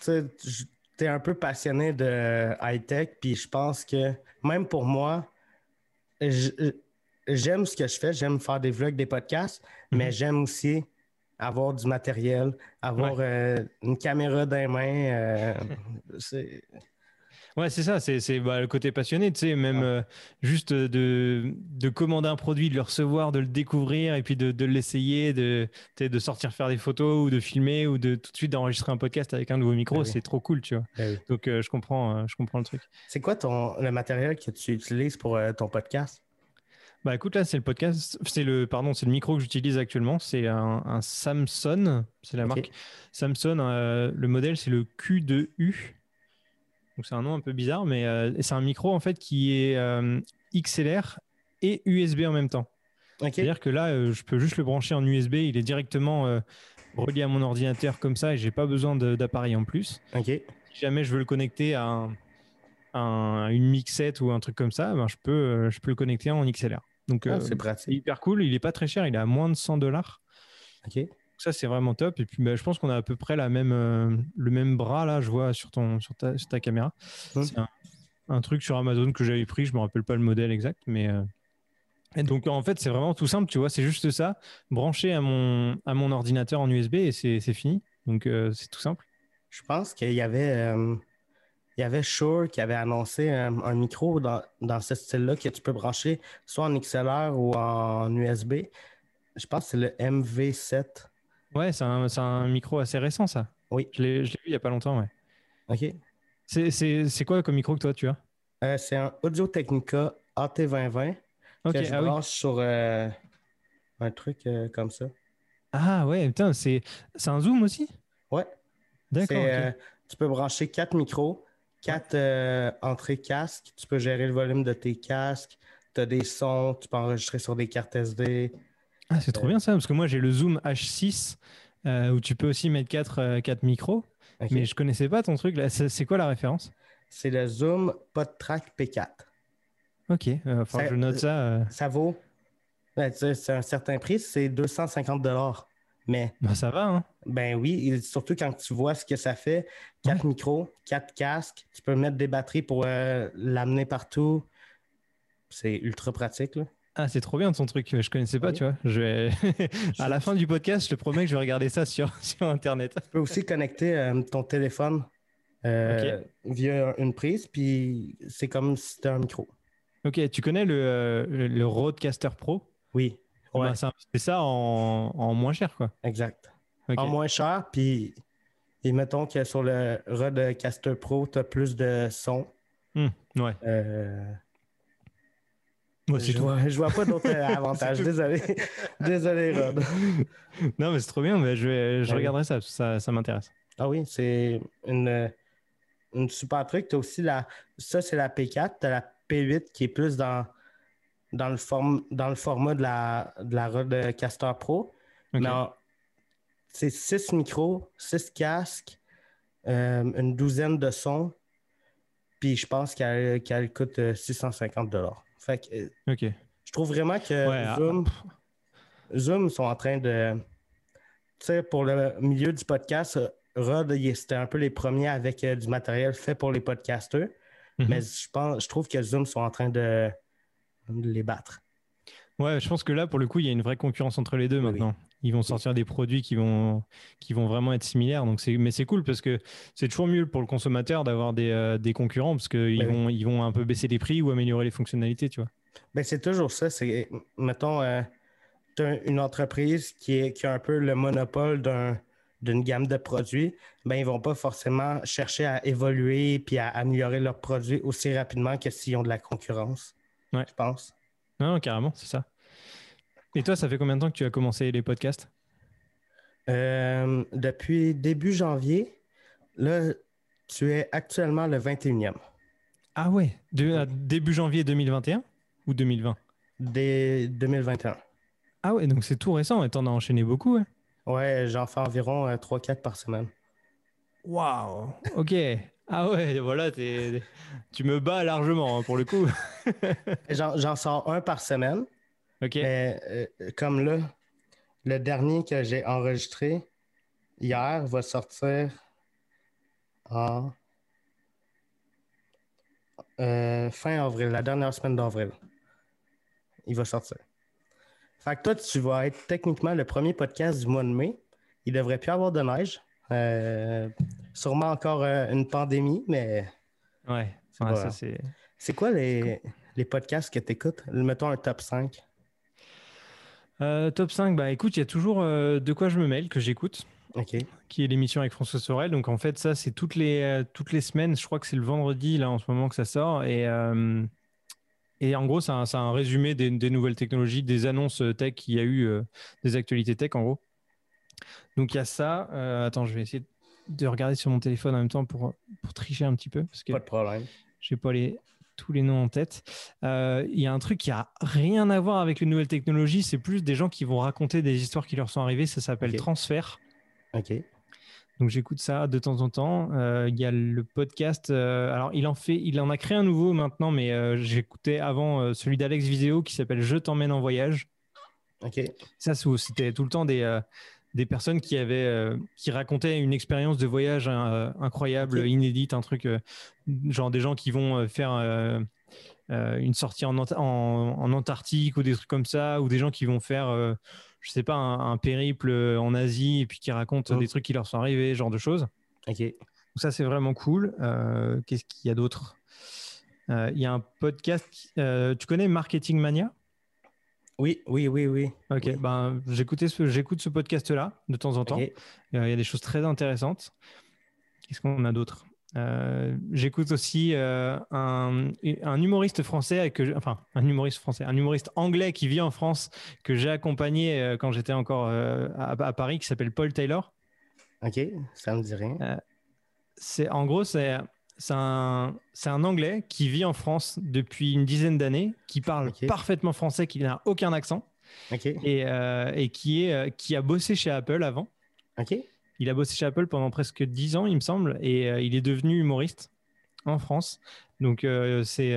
tu es un peu passionné de high-tech, puis je pense que même pour moi, je, j'aime ce que je fais, j'aime faire des vlogs, des podcasts, mais mhm. j'aime aussi avoir du matériel, avoir euh, une caméra dans les mains. Euh, c'est... Ouais, c'est ça, c'est, bah, le côté passionné, tu sais, même euh, juste de, de, commander un produit, de le recevoir, de le découvrir et puis de, de l'essayer, de, de sortir faire des photos ou de filmer ou de tout de suite d'enregistrer un podcast avec un nouveau micro, ah c'est trop cool, tu vois. Ah Donc, je, comprends, je comprends le truc. C'est quoi ton, le matériel que tu utilises pour ton podcast? Bah écoute, là, c'est le podcast, c'est le, pardon, c'est le micro que j'utilise actuellement. C'est un, Samsung, c'est la marque Samsung. Euh, le modèle, c'est le Q2U. Donc c'est un nom un peu bizarre, mais euh, c'est un micro en fait qui est euh, XLR et USB en même temps. C'est-à-dire que là, je peux juste le brancher en USB. Il est directement relié à mon ordinateur comme ça et j'ai pas besoin d'appareil en plus. Si jamais je veux le connecter à un, un- une mixette ou un truc comme ça, ben, je, peux, je peux le connecter en XLR. Donc, Ah, euh, c'est pratique. hyper cool. Il est pas très cher, il est à moins de 100 dollars. Ok. Ça, c'est vraiment top. Et puis, bah, je pense qu'on a à peu près la même, euh, le même bras, là, je vois sur, ton, sur, ta, sur ta caméra. C'est un, un truc sur Amazon que j'avais pris, je me rappelle pas le modèle exact, mais. euh, Et donc, en fait, c'est vraiment tout simple, tu vois, c'est juste ça, branché à mon, à mon ordinateur en USB et c'est fini. Donc, euh, c'est tout simple. Je pense qu'il y avait, il y avait Shure qui avait annoncé un, un micro dans, dans ce style-là que tu peux brancher soit en XLR ou en USB. Je pense que c'est le MV7. Ouais, c'est un, un micro assez récent, ça. Oui. Je l'ai vu il y a pas longtemps, ouais. OK. C'est- quoi comme micro que toi, tu as? Euh, c'est un Audio Technica AT2020 Ok, que je ah oui. branche sur euh, un truc euh, comme ça. Ah ouais, putain, c'est un zoom aussi? Ouais. D'accord. Tu peux brancher quatre micros, quatre euh, entrées casques. Tu peux gérer le volume de tes casques. Tu as des sons. Tu peux enregistrer sur des cartes SD. Ah, c'est trop bien ça, parce que moi j'ai le Zoom H6 euh, où tu peux aussi mettre 4 quatre micros, Ok. mais je connaissais pas ton truc là. C'est quoi la référence? C'est le Zoom PodTrack P4. Ok, euh, Ça- je note ça. euh. Ça vaut. ben, c'est un certain prix, c'est 250 Mais Bah, ça va, hein ben oui, et surtout quand tu vois ce que ça fait, quatre micros, quatre casques, tu peux mettre des batteries pour euh, l'amener partout. C'est ultra pratique. Là. Ah, c'est trop bien ton truc, je connaissais pas, Oui. tu vois. Je vais... à la fin du podcast, je te promets que je vais regarder ça sur, sur Internet. Tu peux aussi connecter euh, ton téléphone euh, via une prise, puis c'est comme si c'était un micro. Ok, tu connais le, le, Rodecaster Pro? Oui, ouais, Bah, ça- C'est ça en, en moins cher, quoi. exact. En moins cher, puis et mettons que sur le Rodecaster Pro, tu as plus de son. Hmm, ouais, Euh, Moi, c'est je, vois, je vois pas d'autres avantages. Désolé. Désolé, Rod. Non, mais c'est trop bien, mais je, vais, je regarderai ça, ça, ça m'intéresse. Ah oui, c'est une, une super truc. Tu as aussi la. Ça, c'est la P4. Tu as la P8 qui est plus dans, dans, le, form, dans le format de la, de la Rodecaster Pro. Ok. Mais en- c'est six micros, six casques, euh, une douzaine de sons. Puis je pense qu'elle qu'elle coûte euh, 650 Fait que euh, Ok. je trouve vraiment que Ouais, ah, Zoom, Zoom sont en train de. Tu sais, pour le milieu du podcast, euh, Rod, c'était un peu les premiers avec euh, du matériel fait pour les podcasters. Mhm. Mais je pense, je trouve que Zoom sont en train de, de les battre. Ouais, je pense que là, pour le coup, il y a une vraie concurrence entre les deux Oui, maintenant. Ils vont sortir des produits qui vont, qui vont vraiment être similaires. Donc c'est, mais c'est cool parce que c'est toujours mieux pour le consommateur d'avoir des, euh, des concurrents parce qu'ils Ben vont, ils vont un peu baisser les prix ou améliorer les fonctionnalités, tu vois. Ben, c'est toujours ça. C'est, mettons, euh, t'as une entreprise qui, est, qui a un peu le monopole d'un, d'une gamme de produits. Ben, ils vont pas forcément chercher à évoluer puis à améliorer leurs produits aussi rapidement que s'ils ont de la concurrence. Ouais. Je pense. Non, non, carrément, c'est ça. Et toi, ça fait combien de temps que tu as commencé les podcasts? Euh, depuis début janvier, là, tu es actuellement le 21e. Ah ouais, de, début janvier 2021 ou 2020 Dès 2021. Ah ouais, donc c'est tout récent et t'en as enchaîné beaucoup, ouais. Ouais, j'en fais environ 3-4 par semaine. Waouh, ok. Ah ouais, voilà, tu me bats largement hein, pour le coup. J'en, j'en sors un par semaine. Ok. Mais euh, comme là, le dernier que j'ai enregistré hier va sortir en euh, fin avril, la dernière semaine d'avril. Il va sortir. Fait que toi, tu vas être techniquement le premier podcast du mois de mai. Il devrait plus avoir de neige. Euh, sûrement encore une pandémie, mais Ouais, ouais, Voilà. ça c'est. c'est quoi les, les podcasts que tu écoutes? Mettons un top 5. Euh, top 5, bah écoute, il y a toujours euh, De quoi je me mêle que j'écoute, OK. qui est l'émission avec François Sorel. Donc en fait, ça, c'est toutes les, euh, toutes les semaines. Je crois que c'est le vendredi, là, en ce moment, que ça sort. Et, et en gros, c'est un, résumé des, des nouvelles technologies, des annonces tech qu'il y a eu, des actualités tech, en gros. Donc il y a ça. Attends, je vais essayer de regarder sur mon téléphone en même temps pour, pour tricher un petit peu. Parce que Pas de problème. je n'ai pas les, tous les noms en tête. Euh, Il y a un truc qui a rien à voir avec les nouvelles technologies, c'est plus des gens qui vont raconter des histoires qui leur sont arrivées. Ça s'appelle Ok. Transfert. OK. Donc j'écoute ça de temps en temps. Euh, il y a le podcast. euh, alors il en fait, il en a créé un nouveau maintenant, mais j'écoutais avant celui d'Alex Viseo qui s'appelle Je t'emmène en voyage. Ok. Ça, c'était tout le temps des, des personnes qui avaient, euh, qui racontaient une expérience de voyage euh, incroyable, inédite, un truc euh, genre des gens qui vont faire une sortie en, Ant- en, en Antarctique ou des trucs comme ça, ou des gens qui vont faire, je sais pas, un, un périple en Asie et puis qui racontent des trucs qui leur sont arrivés, genre de choses. Ok. Donc ça, c'est vraiment cool. Qu'est-ce qu'il y a d'autre? Il y a un podcast. tu connais Marketing Mania Oui, oui, oui, oui. Ok, Oui. ben j'écoutais ce, j'écoute ce podcast-là de temps en temps. Euh, Il y a des choses très intéressantes. Qu'est-ce qu'on a d'autre? Euh, J'écoute aussi euh, un, un humoriste français, que enfin un humoriste français, un humoriste anglais qui vit en France que j'ai accompagné euh, quand j'étais encore à, à Paris, qui s'appelle Paul Taylor. Ok. Ça me dit rien. C'est en gros c'est c'est un, Anglais qui vit en France depuis une dizaine d'années, qui parle parfaitement français, qui n'a aucun accent et, euh, et qui, est, euh, qui a bossé chez Apple avant. Il a bossé chez Apple pendant presque 10 ans, il me semble, et euh, il est devenu humoriste en France. Donc, euh, c'est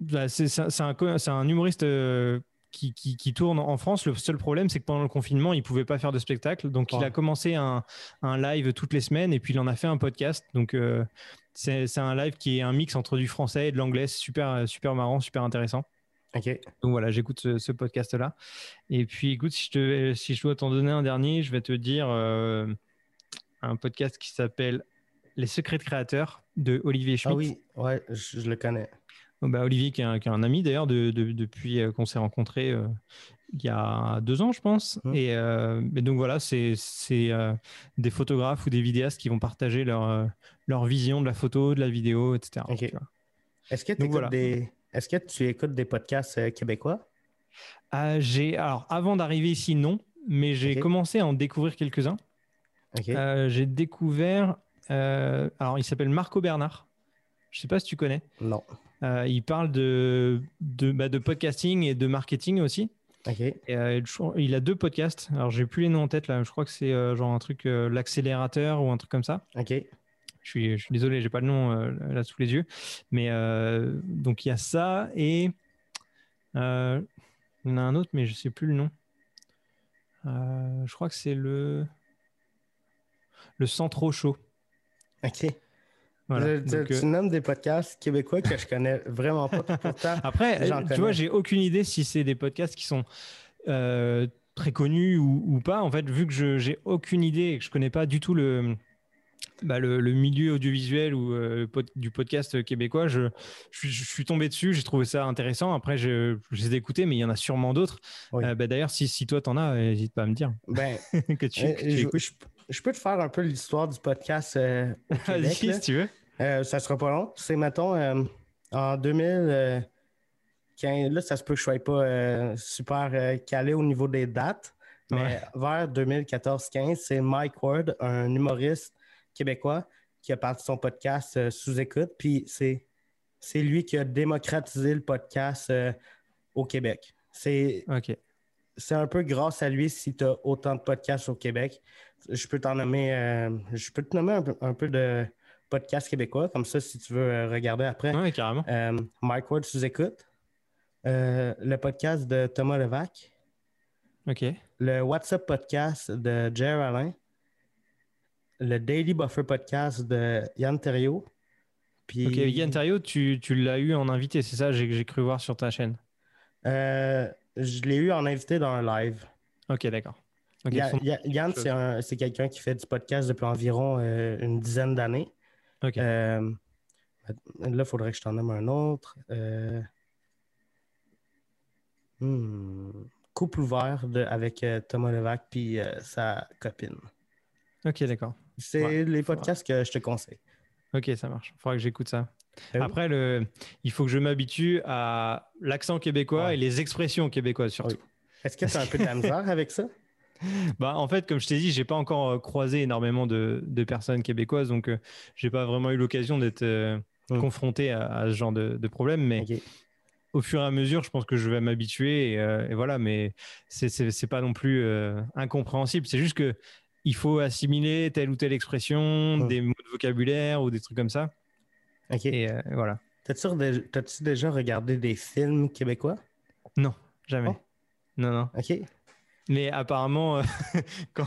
bah, c'est un, humoriste qui, qui- qui tourne en France. Le seul problème, c'est que pendant le confinement, il pouvait pas faire de spectacle. Donc, il a commencé un, un live toutes les semaines et puis il en a fait un podcast. Donc, euh, c'est un live qui est un mix entre du français et de l'anglais. Super, super marrant, super intéressant. Ok. Donc voilà, j'écoute ce, ce podcast-là. Et puis écoute, si je, te, si je dois t'en donner un dernier, je vais te dire euh, un podcast qui s'appelle Les secrets de créateurs de Olivier Schmitt. Ah oui, ouais, je, je le connais. Oh, bah, Olivier qui est un, qui est un ami d'ailleurs de, de- depuis euh, qu'on s'est rencontrés euh, il y a deux ans, je pense. Et, euh, mais donc voilà, c'est euh, des photographes ou des vidéastes qui vont partager leur, leur vision de la photo, de la vidéo, etc. Est-ce que, voilà. des... Est-ce que tu écoutes des podcasts québécois? Ah, alors avant d'arriver ici, non, mais j'ai commencé à en découvrir quelques-uns. J'ai découvert. alors, il s'appelle Marco Bernard. Je sais pas si tu connais. Non. Euh, il parle de, de, bah, de podcasting et de marketing aussi. Et, euh, il a deux podcasts. Alors, j'ai plus les noms en tête là. Je crois que c'est euh, genre un truc, l'accélérateur ou un truc comme ça. Ok. Je suis, je suis désolé, j'ai pas le nom euh, là sous les yeux. Mais euh, donc, il y a ça et. euh, il y en a un autre, mais je sais plus le nom. Je crois que c'est le. Le Centro Show. Ok. Voilà. Tu- Donc, euh, tu nommes des podcasts québécois que je connais vraiment pas. Pourtant, Après, euh, tu connais. vois, j'ai aucune idée si c'est des podcasts qui sont euh, très connus ou, ou pas. En fait, vu que je j'ai aucune idée et que je connais pas du tout le, bah, le, le milieu audiovisuel ou euh, pod- du podcast québécois, je, je, suis- je suis tombé dessus, j'ai trouvé ça intéressant. Après, je, je les ai écoutés, mais il y en a sûrement d'autres. Oui. Euh, bah, D'ailleurs, si, si toi t'en as, n'hésite pas à me dire ben, que tu, que tu je, écoutes. je- peux te faire un peu l'histoire du podcast euh, au Québec. Si tu veux. Euh, ça sera pas long. C'est, mettons, euh, en 2015, là, ça se peut que je sois pas euh, super euh, calé au niveau des dates, mais Ouais. vers 2014-15, c'est Mike Ward, un humoriste québécois qui a parti son podcast euh, sous écoute, puis c'est, c'est lui qui a démocratisé le podcast au Québec. C'est, c'est un peu grâce à lui si tu as autant de podcasts au Québec. Je peux t'en nommer, je peux te nommer un peu, un peu de podcasts québécois, comme ça, si tu veux euh, regarder après. Ouais, carrément. Euh, Mike Ward sous écoute, Euh, le podcast de Thomas Levac, Ok. le WhatsApp podcast de Jer Alain, le Daily Buffer podcast de Yann. Puis, Ok, Yann Terriot, tu, tu l'as eu en invité, c'est ça, j'ai j'ai cru voir sur ta chaîne. euh, je l'ai eu en invité dans un live. Ok, d'accord. Ok, Ya- son- Ya- Yann, c'est un- c'est quelqu'un qui fait du podcast depuis environ euh, une dizaine d'années. Ok. Euh, là, il faudrait que je t'en nomme un autre. Euh, hmm, Couple ouvert de- avec euh, Thomas Levac puis sa copine. Ok, d'accord. C'est Ouais, les faudra. podcasts que je te conseille. Ok, ça marche. Il faudra que j'écoute ça. Oui? Après, le... il faut que je m'habitue à l'accent québécois Ouais. et les expressions québécoises surtout. Oui. Est-ce que tu as un peu de la misère avec ça? Bah, en fait, comme je t'ai dit, j'ai pas encore euh, croisé énormément de, de personnes québécoises, donc euh, j'ai pas vraiment eu l'occasion d'être euh, Mm. confronté à, à ce genre de, de problème. Mais au fur et à mesure, je pense que je vais m'habituer et, euh, et voilà. Mais c'est pas non plus euh, incompréhensible. C'est juste que il faut assimiler telle ou telle expression, Hmm. des mots de vocabulaire ou des trucs comme ça. Ok. Et voilà. T'as-tu déjà regardé des films québécois? Non, jamais. Oh. Non, non. Ok. Mais apparemment, euh, quand,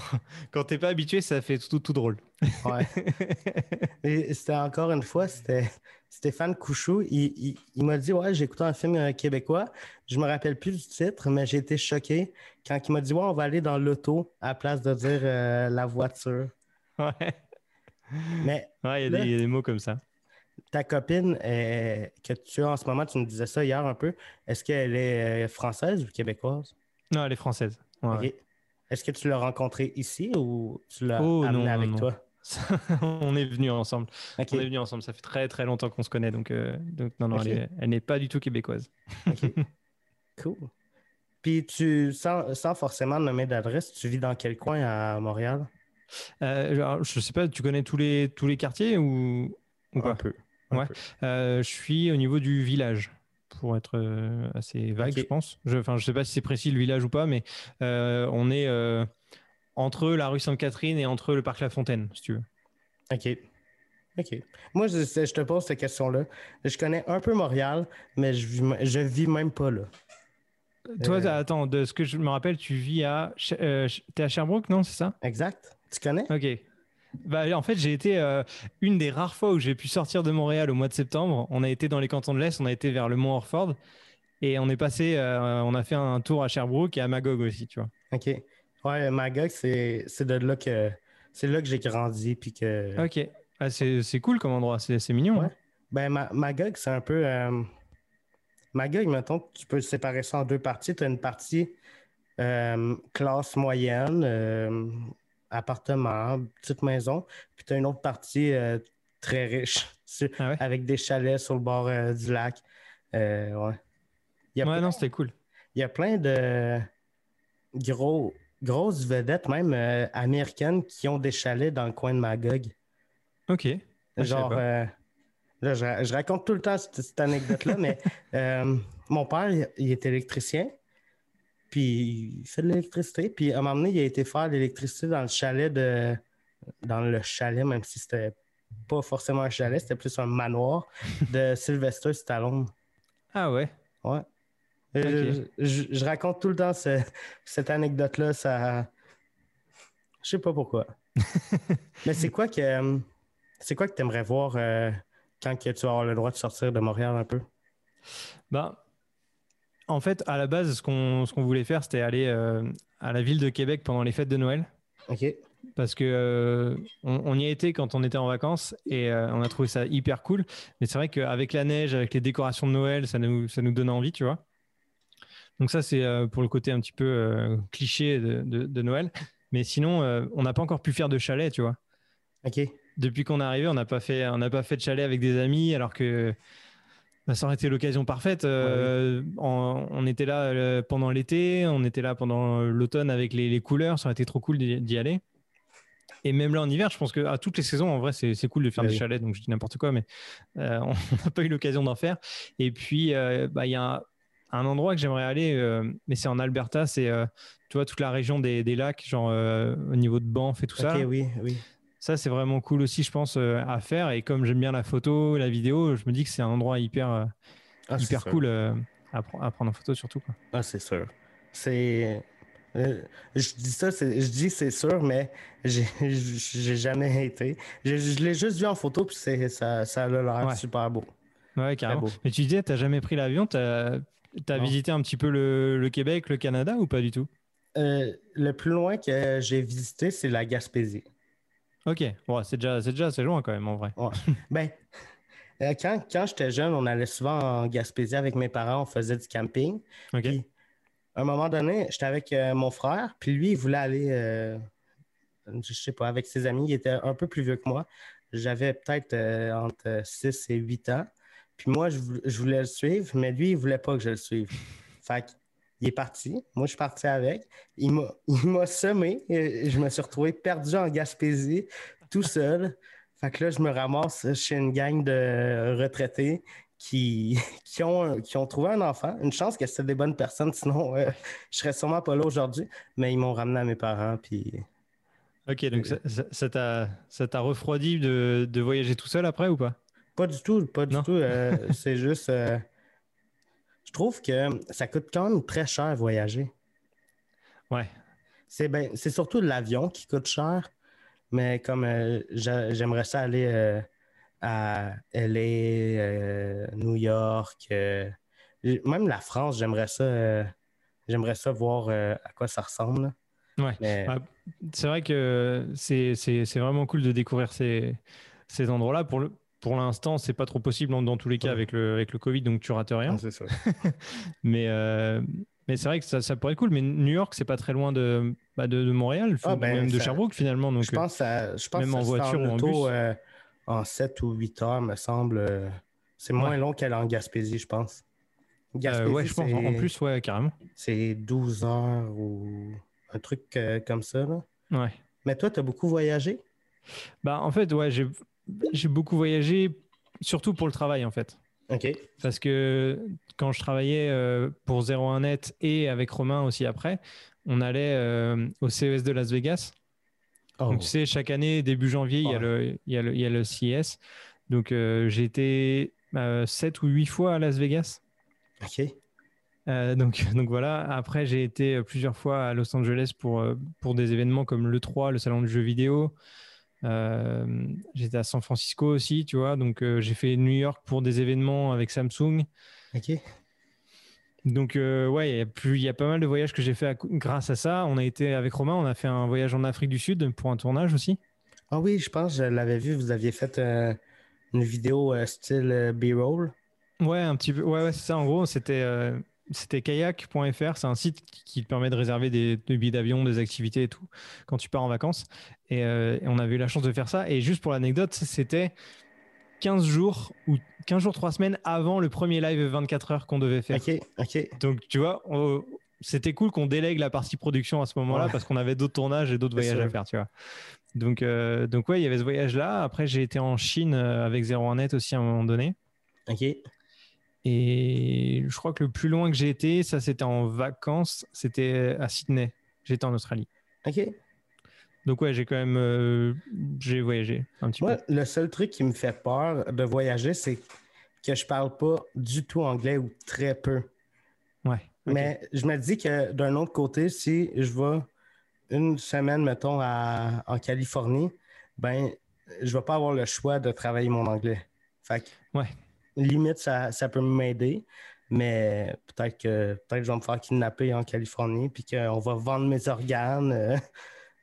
quand t'es pas habitué, ça fait tout, tout drôle. Ouais. Et c'était encore une fois, c'était Stéphane Couchou. Il, il- il m'a dit Ouais, j'ai écouté un film euh, québécois. Je me rappelle plus du titre, mais j'ai été choqué quand il m'a dit Ouais, on va aller dans l'auto à la place de dire euh, la voiture. Ouais, Mais Ouais, il y, a des- il y a des mots comme ça. ta copine euh, que tu as en ce moment, tu me disais ça hier un peu, est-ce qu'elle est française ou québécoise? Non, elle est française. Ouais, Ok. Est-ce que tu l'as rencontrée ici ou tu l'as Oh, non, avec non. toi? on est venus ensemble. On est venus ensemble. Ça fait très très longtemps qu'on se connaît, donc, euh, donc non, non, elle est- elle n'est pas du tout québécoise. OK. cool. Puis tu, sans, sans forcément nommer d'adresse, tu vis dans quel coin à Montréal? Euh, genre, je sais pas, tu connais tous les tous les quartiers ou, ou Un pas? peu. un Ouais. peu. Euh, Je suis au niveau du village, pour être euh, assez vague, je pense. Je, enfin, je sais pas si c'est précis le village ou pas, mais euh, on est euh, entre la rue Sainte-Catherine et entre le parc La Fontaine, si tu veux. OK. OK. Moi, je, je te pose cette question-là. Je connais un peu Montréal, mais je je vis même pas là. Toi, Euh. attends, de ce que je me rappelle, tu vis à, euh, t'es à Sherbrooke, non, c'est ça? Exact? Tu connais? Ok. Bah, en fait, j'ai été euh, une des rares fois où j'ai pu sortir de Montréal au mois de septembre. On a été dans les cantons de l'Est, on a été vers le Mont Orford et on est passé, euh, on a fait un tour à Sherbrooke et à Magog aussi, tu vois. OK. Ouais, Magog, c'est de là que c'est là que j'ai grandi. Puis que. Ok. Ah, c'est cool comme endroit, c'est mignon. Ouais. hein. Ben, Ma- Magog, c'est un peu. euh, Magog, mettons, tu peux séparer ça en deux parties. Tu as une partie classe moyenne, appartement, petite maison. Puis tu as une autre partie euh, très riche, sur- Ah ouais? avec des chalets sur le bord euh, du lac. Euh, ouais. Il y a Ouais, plein- non, c'était cool. il y a plein de gros, grosses vedettes, même américaines, qui ont des chalets dans le coin de Magog. Ok. Ah, je Genre, euh, là, je, je raconte tout le temps cette, cette anecdote-là, mais mon père, il est électricien, puis il fait de l'électricité, puis à un moment donné, il a été faire de l'électricité dans le chalet de. Dans le chalet, même si c'était pas forcément un chalet, c'était plus un manoir de Sylvester Stallone. Ah ouais? Ouais. Euh, je, je raconte tout le temps ce- cette anecdote-là, ça. Je sais pas pourquoi. Mais c'est quoi que c'est quoi que tu aimerais voir euh, quand que tu vas avoir le droit de sortir de Montréal un peu? Bah, en fait, à la base, ce qu'on voulait faire, c'était aller euh, à la ville de Québec pendant les fêtes de Noël. OK. Parce que euh, on, on y a été quand on était en vacances et euh, on a trouvé ça hyper cool. Mais c'est vrai qu'avec la neige, avec les décorations de Noël, ça nous, ça nous donnait envie, tu vois. Donc ça, c'est pour le côté un petit peu cliché de, de- de Noël. Mais sinon, on n'a pas encore pu faire de chalet, tu vois. OK. Depuis qu'on est arrivé, on n'a pas fait, on n'a pas fait de chalet avec des amis, alors que bah, ça aurait été l'occasion parfaite. Euh, en- on était là euh, pendant l'été, on était là pendant l'automne avec les, les couleurs, ça aurait été trop cool d'y aller. Et même là en hiver, je pense que à toutes les saisons, en vrai, c'est cool de faire des chalets, donc je dis n'importe quoi, mais euh, on n'a pas eu l'occasion d'en faire. Et puis, euh, bah, il y a un, un endroit que j'aimerais aller, euh, mais c'est en Alberta, c'est euh, tu vois toute la région des, des lacs, genre euh, au niveau de Banff et tout ça. Oui, oui. Ça, c'est vraiment cool aussi, je pense, euh, à faire. Et comme j'aime bien la photo, la vidéo, je me dis que c'est un endroit hyper, euh, Ah, hyper cool euh, à, pre- à prendre en photo, surtout. Quoi. Ah, c'est sûr. C'est. je dis ça, je dis c'est sûr, mais j'ai jamais été. Je, je l'ai juste vu en photo, puis ça, ça a l'air Ouais. super beau. Ouais, carrément. beau. Mais tu disais, t'as jamais pris l'avion, t'as as visité un petit peu le, le Québec, le Canada ou pas du tout? Le plus loin que j'ai visité, c'est la Gaspésie. Ok, ouais, c'est déjà, c'est déjà assez loin quand même en vrai. Ben, euh, quand, quand j'étais jeune, on allait souvent en Gaspésie avec mes parents, on faisait du camping. Ok, Puis, à un moment donné, j'étais avec euh, mon frère, puis lui, il voulait aller, euh, je sais pas, avec ses amis. Il était un peu plus vieux que moi. J'avais peut-être entre 6 et 8 ans. Puis moi, je, je voulais le suivre, mais lui, il voulait pas que je le suive. Fait qu'il est parti. Moi, je suis parti avec. Il m'a il semé. Je me suis retrouvé perdu en Gaspésie, tout seul. Fait que là, je me ramasse chez une gang de retraités qui, qui, ont, qui ont trouvé un enfant. Une chance que c'était des bonnes personnes, sinon euh, je serais sûrement pas là aujourd'hui. Mais ils m'ont ramené à mes parents, puis Ok, donc ça t'a ça, t'a refroidi de, de, voyager tout seul après ou pas? Pas du tout, pas du tout. c'est juste. Je trouve que ça coûte quand même très cher voyager. Ouais. C'est ben, surtout l'avion qui coûte cher, mais comme j'aimerais ça aller à LA, euh, New York, euh, même la France, j'aimerais ça, euh, j'aimerais ça voir à quoi ça ressemble. Ouais. Ah, c'est vrai que c'est vraiment cool de découvrir ces, ces endroits-là. Pour le, pour l'instant, c'est pas trop possible dans, tous les cas avec, le, avec le Covid, donc tu rates rien. c'est ça. mais mais c'est vrai que ça, ça, pourrait être cool. Mais New York, c'est pas très loin de, bah de, Montréal, ah, ben, même de Sherbrooke finalement. Donc, je pense, je pense même en voiture ou en bus en 7 ou 8 heures, me semble. Euh, c'est moins long qu'elle en Gaspésie, je pense. Gaspésie, euh, ouais, je pense. En plus, ouais, carrément. C'est 12 heures ou un truc euh, comme ça. Là. Ouais. Mais toi, tu as beaucoup voyagé? Bah, en fait, ouais, j'ai beaucoup voyagé, surtout pour le travail, en fait. OK. Parce que quand je travaillais pour 01net et avec Romain aussi après, on allait au CES de Las Vegas. Donc, tu sais, chaque année, début janvier, il, y a le, il, y a le, il y a le CES. Donc, euh, j'ai été euh, 7 ou 8 fois à Las Vegas. Ok. Euh, donc, donc voilà. Après, j'ai été plusieurs fois à Los Angeles pour, euh, pour des événements comme l'E3, le salon du jeu vidéo. J'étais à San Francisco aussi, tu vois. Donc, j'ai fait New York pour des événements avec Samsung. Ok. Donc, euh, ouais, il y, a pas mal de voyages que j'ai fait grâce à ça. On a été avec Romain, on a fait un voyage en Afrique du Sud pour un tournage aussi. Ah oui, je pense, je l'avais vu, vous aviez fait une vidéo style B-roll. Ouais, un petit peu. Ouais, ouais c'est ça. En gros, c'était c'était kayak.fr. C'est un site qui te permet de réserver des, billets d'avion, des activités et tout quand tu pars en vacances. Et, et, on avait eu la chance de faire ça. Et juste pour l'anecdote, c'était 15 jours ou 15 jours, 3 semaines avant le premier live 24 heures qu'on devait faire. Ok, ok. Donc, tu vois, c'était cool qu'on délègue la partie production à ce moment-là parce qu'on avait d'autres tournages et d'autres voyages à faire, tu vois. Donc, euh, donc ouais, il y avait ce voyage-là. Après, j'ai été en Chine euh, avec 01net aussi à un moment donné. Ok. Et je crois que le plus loin que j'ai été, ça c'était en vacances, c'était à Sydney. J'étais en Australie. Ok. Donc ouais, j'ai quand même euh, j'ai voyagé un petit peu. Le seul truc qui me fait peur de voyager, c'est que je parle pas du tout anglais ou très peu. Ouais. Mais je me dis que d'un autre côté, si je vais une semaine, mettons, en Californie, ben je vais pas avoir le choix de travailler mon anglais. Fait que, ouais. Limite, ça, ça peut m'aider. Mais peut-être que peut-être je vais me faire kidnapper en Californie, puis qu'on va vendre mes organes. Euh,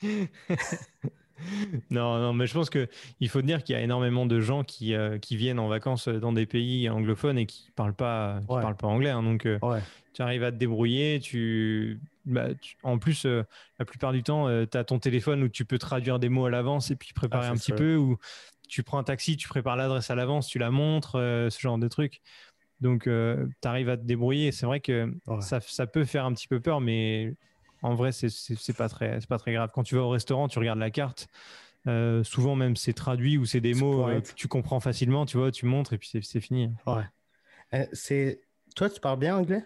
non, non, mais je pense qu'il faut dire qu'il y a énormément de gens qui, euh, qui viennent en vacances dans des pays anglophones et qui ne parlent, pas, parlent pas anglais. Hein. donc, euh, tu arrives à te débrouiller. Tu, bah, en plus, euh, la plupart du temps, tu as ton téléphone où tu peux traduire des mots à l'avance et puis préparer ah, un petit peu. Ou tu prends un taxi, tu prépares l'adresse à l'avance, tu la montres, ce genre de trucs. Donc, tu arrives à te débrouiller. C'est vrai que ça, ça peut faire un petit peu peur, mais en vrai, c'est pas très, pas très grave. Quand tu vas au restaurant, tu regardes la carte. Euh, souvent même c'est traduit ou c'est des mots euh, que tu comprends facilement, tu vois, tu montres et puis c'est fini. Ouais. Euh, c'est toi, tu parles bien anglais?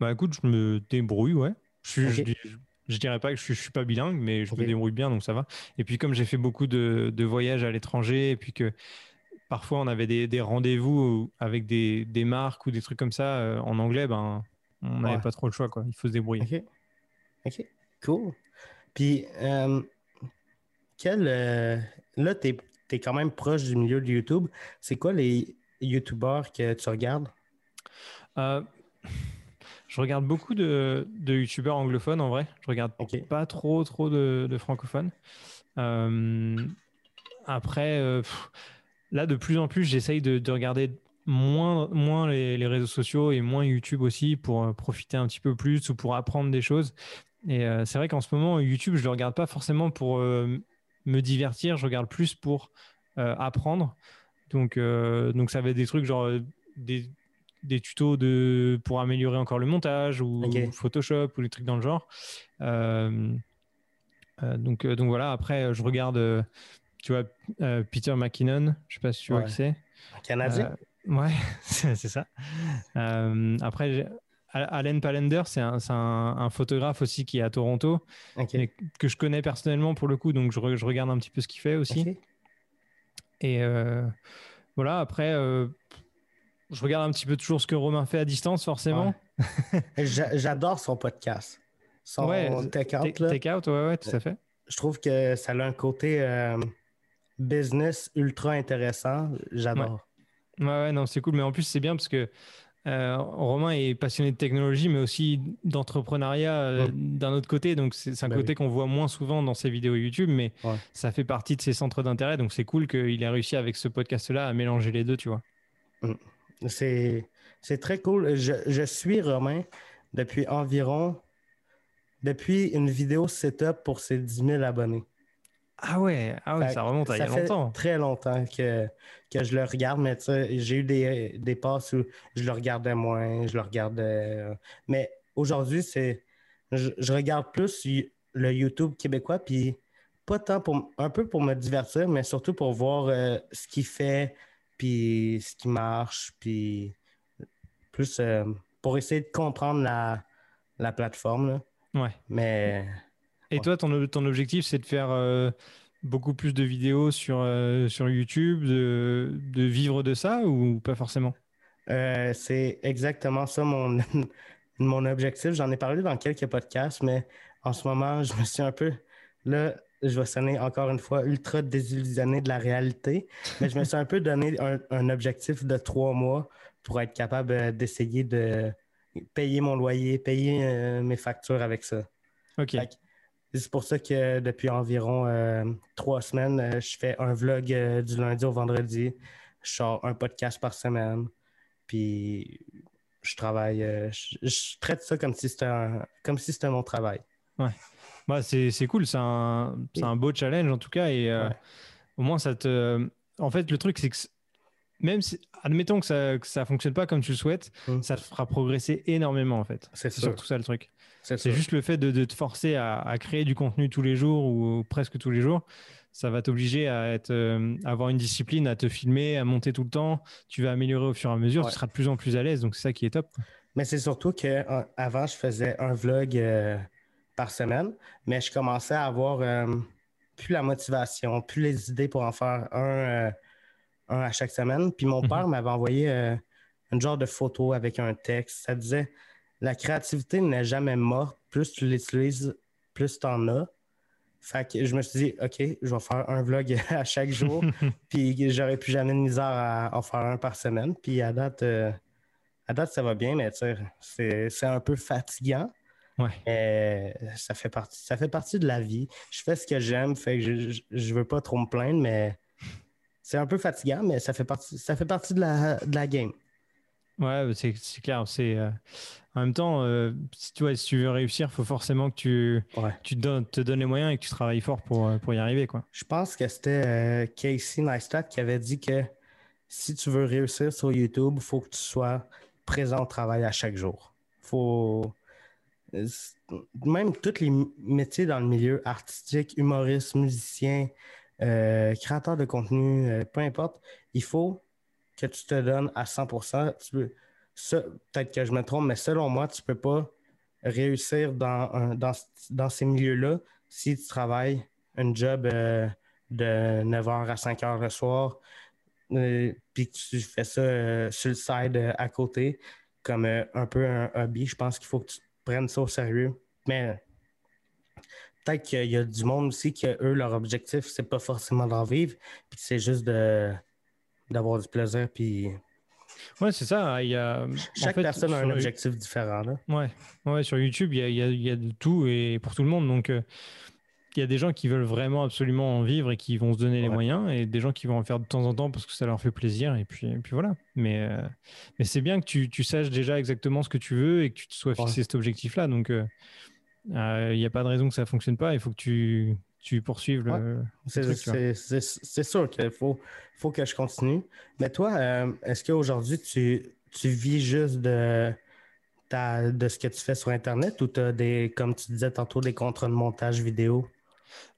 Bah écoute, je me débrouille, ouais. Je, je, dirais pas que je, suis pas bilingue, mais je me débrouille bien, donc ça va. Et puis comme j'ai fait beaucoup de, voyages à l'étranger, et puis que parfois on avait des, rendez-vous avec des, marques ou des trucs comme ça en anglais, ben on n'avait pas trop le choix, quoi. Il faut se débrouiller. OK, cool. Puis, euh, quel, euh, là, tu es, quand même proche du milieu de YouTube. C'est quoi les YouTubeurs que tu regardes? Euh, je regarde beaucoup de, de YouTubeurs anglophones en vrai. Je regarde pas trop, trop de, de francophones. après, là, de plus en plus, j'essaye de, de, regarder moins, moins les, les, réseaux sociaux et moins YouTube aussi pour profiter un petit peu plus ou pour apprendre des choses. Et euh, c'est vrai qu'en ce moment, YouTube, je le regarde pas forcément pour euh, me divertir, je regarde plus pour euh, apprendre. Donc, donc ça va être des trucs genre des, des tutos de, pour améliorer encore le montage ou, Photoshop ou des trucs dans le genre. donc, donc voilà, après, je regarde, tu vois, Peter McKinnon, je sais pas si tu vois qui c'est. Canadien Ouais, c'est ça. après, Allen Palender, c'est un, photographe aussi qui est à Toronto, que je connais personnellement pour le coup, donc je, regarde un petit peu ce qu'il fait aussi. Et euh, voilà, après, euh, je regarde un petit peu toujours ce que Romain fait à distance, forcément. J'adore son podcast. Son Take Out. Take Out, ouais, ouais, tout à fait. Je trouve que ça a un côté euh, business ultra intéressant. J'adore. Ouais. ouais, non, c'est cool. Mais en plus, c'est bien parce que euh, Romain est passionné de technologie, mais aussi d'entrepreneuriat euh, d'un autre côté. Donc, c'est un ben côté qu'on voit moins souvent dans ses vidéos YouTube, mais ça fait partie de ses centres d'intérêt. Donc, c'est cool qu'il ait réussi avec ce podcast-là à mélanger les deux, tu vois. Mm. C'est très cool. Je, je, suis Romain depuis environ, depuis une vidéo setup pour ses 10 000 abonnés. Ah ouais, ah ouais ça remonte à il y a longtemps. très longtemps que, que je le regarde, mais j'ai eu des, des passes où je le regardais moins, je le regardais. Euh, mais aujourd'hui, c'est je, regarde plus le YouTube québécois, puis pas tant pour un peu pour me divertir, mais surtout pour voir euh, ce qu'il fait, puis ce qui marche, puis plus euh, pour essayer de comprendre la, la plateforme. Ouais. Mais et toi, ton, ton objectif, c'est de faire euh, beaucoup plus de vidéos sur, euh, sur YouTube, de, de, vivre de ça ou pas forcément? C'est exactement ça mon, mon objectif. J'en ai parlé dans quelques podcasts, mais en ce moment, je me suis un peu. Là, je vais sonner encore une fois ultra désillusionné de la réalité, mais je me suis un peu donné un, objectif de trois mois pour être capable d'essayer de payer mon loyer, payer mes factures avec ça. OK. C'est pour ça que depuis environ euh, trois semaines, euh, je fais un vlog euh, du lundi au vendredi. Je sors un podcast par semaine. Puis je travaille. Je, traite ça comme si c'était comme si c'était mon travail. Ouais. Bah, c'est cool. C'est un, un, beau challenge en tout cas. Et au moins, ça te. En fait, le truc, c'est que même si, admettons que ça ne fonctionne pas comme tu le souhaites, hum. ça te fera progresser énormément en fait. C'est surtout ça le truc. C'est juste le fait de, te forcer à, créer du contenu tous les jours ou presque tous les jours. Ça va t'obliger à être, euh, avoir une discipline, à te filmer, à monter tout le temps. Tu vas améliorer au fur et à mesure. Tu seras de plus en plus à l'aise. Donc c'est ça qui est top. Mais c'est surtout qu'avant, je faisais un vlog euh, par semaine, mais je commençais à avoir euh, plus la motivation, plus les idées pour en faire un, un à chaque semaine. Puis mon mhm. père m'avait envoyé un genre de photo avec un texte. Ça disait la créativité n'est jamais morte. Plus tu l'utilises, plus tu en as. Fait que je me suis dit, OK, je vais faire un vlog à chaque jour. puis j'aurais plus jamais de misère à en faire un par semaine. Puis à date, euh, à date ça va bien, mais c'est un peu fatigant. Ouais. ça, fait partie, ça fait partie de la vie. Je fais ce que j'aime, fait que je, je, veux pas trop me plaindre, mais c'est un peu fatigant, mais ça fait partie, ça fait partie de la, de la game. Ouais, c'est clair. C'est euh, en même temps, euh, si, tu si tu veux réussir, il faut forcément que tu, tu te donnes les moyens et que tu travailles fort pour, euh, pour y arriver. Quoi. Je pense que c'était Casey Neistat qui avait dit que si tu veux réussir sur YouTube, il faut que tu sois présent au travail à chaque jour. Faut même tous les métiers dans le milieu artistique, humoriste, musicien, créateur de contenu, peu importe, il faut que tu te donnes à 100%. Tu peut-être que je me trompe, mais selon moi, tu ne peux pas réussir dans, dans, ces milieux-là si tu travailles un job euh, de 9h à 5h le soir, euh, puis tu fais ça euh, sur le side à côté, comme un peu un hobby. Je pense qu'il faut que tu prennes ça au sérieux. Mais peut-être qu'il y a du monde aussi que eux, leur objectif, c'est pas forcément d'en vivre, puis c'est juste de d'avoir du plaisir puis Ouais, c'est ça. Il y a... Chaque personne a un objectif différent. Ouais. ouais, sur YouTube, il y, a, il, y a, de tout et pour tout le monde. Donc, euh, il y a des gens qui veulent vraiment absolument en vivre et qui vont se donner les moyens et des gens qui vont en faire de temps en temps parce que ça leur fait plaisir. Et puis, puis voilà. Mais, euh, mais c'est bien que tu, tu, saches déjà exactement ce que tu veux et que tu te sois fixé cet objectif-là. Donc, euh, il n'y a pas de raison que ça ne fonctionne pas. Il faut que tu tu poursuives le. c'est sûr qu'il faut, faut que je continue. Mais toi, euh, est-ce qu'aujourd'hui, tu, tu vis juste de ce que tu fais sur Internet ou tu as des, comme tu disais tantôt, des contrats de montage vidéo?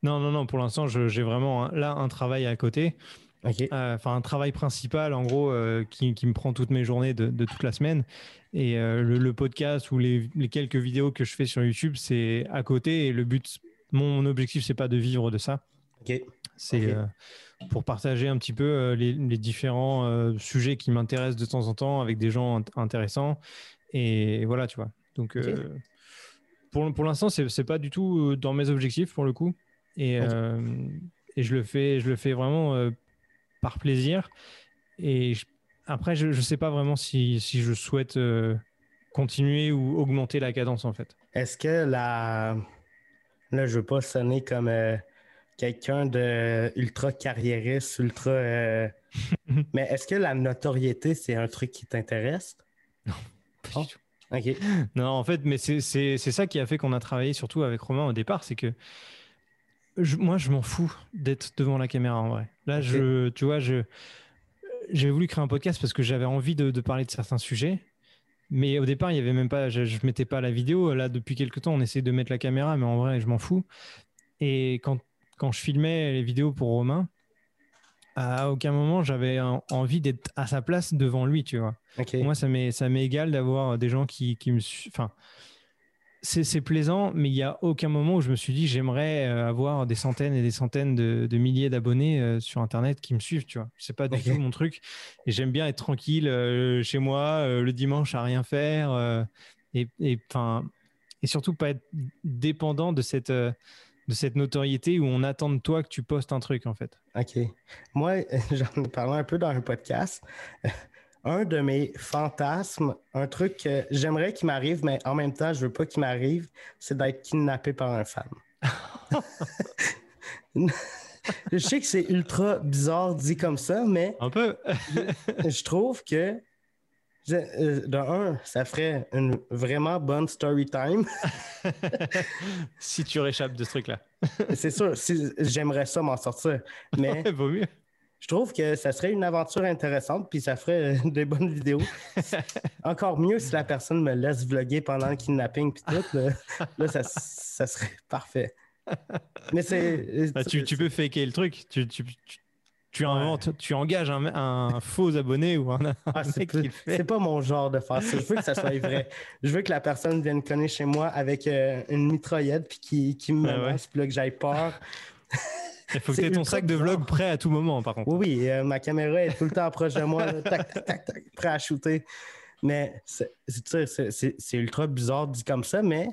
Non, non, non. Pour l'instant, j'ai vraiment là un travail à côté. Enfin, un travail principal, en gros, qui, qui, me prend toutes mes journées de, de toute la semaine. Et le, podcast ou les, les, quelques vidéos que je fais sur YouTube, c'est à côté. Et le but, mon objectif, c'est pas de vivre de ça. C'est pour partager un petit peu les, les différents sujets qui m'intéressent de temps en temps avec des gens intéressants. Et voilà, tu vois. Donc, pour, pour l'instant, c'est pas du tout dans mes objectifs pour le coup. Et, et je le fais, je le fais vraiment par plaisir. Et après, je ne sais pas vraiment si, si je souhaite continuer ou augmenter la cadence en fait. Est-ce que la. Là, je veux pas sonner comme quelqu'un de ultra carriériste, ultra. Mais est-ce que la notoriété, c'est un truc qui t'intéresse? Non, pas du oh. Non, en fait, mais c'est ça qui a fait qu'on a travaillé surtout avec Romain au départ, c'est que moi, je m'en fous d'être devant la caméra en vrai. Là, je, tu vois, je j'ai voulu créer un podcast parce que j'avais envie de, parler de certains sujets. Mais au départ, il y avait même pas, je, ne mettais pas la vidéo. Là, depuis quelques temps, on essaie de mettre la caméra, mais en vrai, je m'en fous. Et quand, quand je filmais les vidéos pour Romain, à aucun moment j'avais envie d'être à sa place devant lui, tu vois. Moi, ça m'est, ça m'est égal d'avoir des gens qui, qui me. Enfin, c'est, plaisant, mais il n'y a aucun moment où je me suis dit j'aimerais euh, avoir des centaines et des centaines de, de milliers d'abonnés euh, sur Internet qui me suivent, tu vois. C'est pas du tout mon truc. Et j'aime bien être tranquille euh, chez moi le dimanche à rien faire et, et, et surtout pas être dépendant de cette de cette notoriété où on attend de toi que tu postes un truc, en fait. OK. Moi, j'en ai parlé un peu dans un podcast. Un de mes fantasmes, un truc que j'aimerais qu'il m'arrive, mais en même temps, je veux pas qu'il m'arrive, c'est d'être kidnappé par un fan. je sais que c'est ultra bizarre dit comme ça, mais. Un peu. je trouve que euh, de un, ça ferait une vraiment bonne story time. si tu réchappes de ce truc-là. c'est sûr, j'aimerais ça m'en sortir. Mais vaut mieux. Je trouve que ça serait une aventure intéressante, puis ça ferait euh, des bonnes vidéos. Encore mieux si la personne me laisse vlogger pendant le kidnapping, puis tout. Là, ça, serait parfait. Mais c'est. Bah, tu, peux faker le truc. tu, tu inventes, tu engages un, faux abonné ou un, ah, C'est pas mon genre de faire ça. Je veux que ça soit vrai. Je veux que la personne vienne connaître chez moi avec euh, une mitraillette puis qui, qui me menace, puis là, que j'aille peur. Il faut que tu aies ton sac de vlog prêt à tout moment, par contre. Oui, oui, euh, ma caméra est tout le temps proche de moi, tac, tac, tac, tac, prêt à shooter. Mais c'est ultra bizarre dit comme ça, mais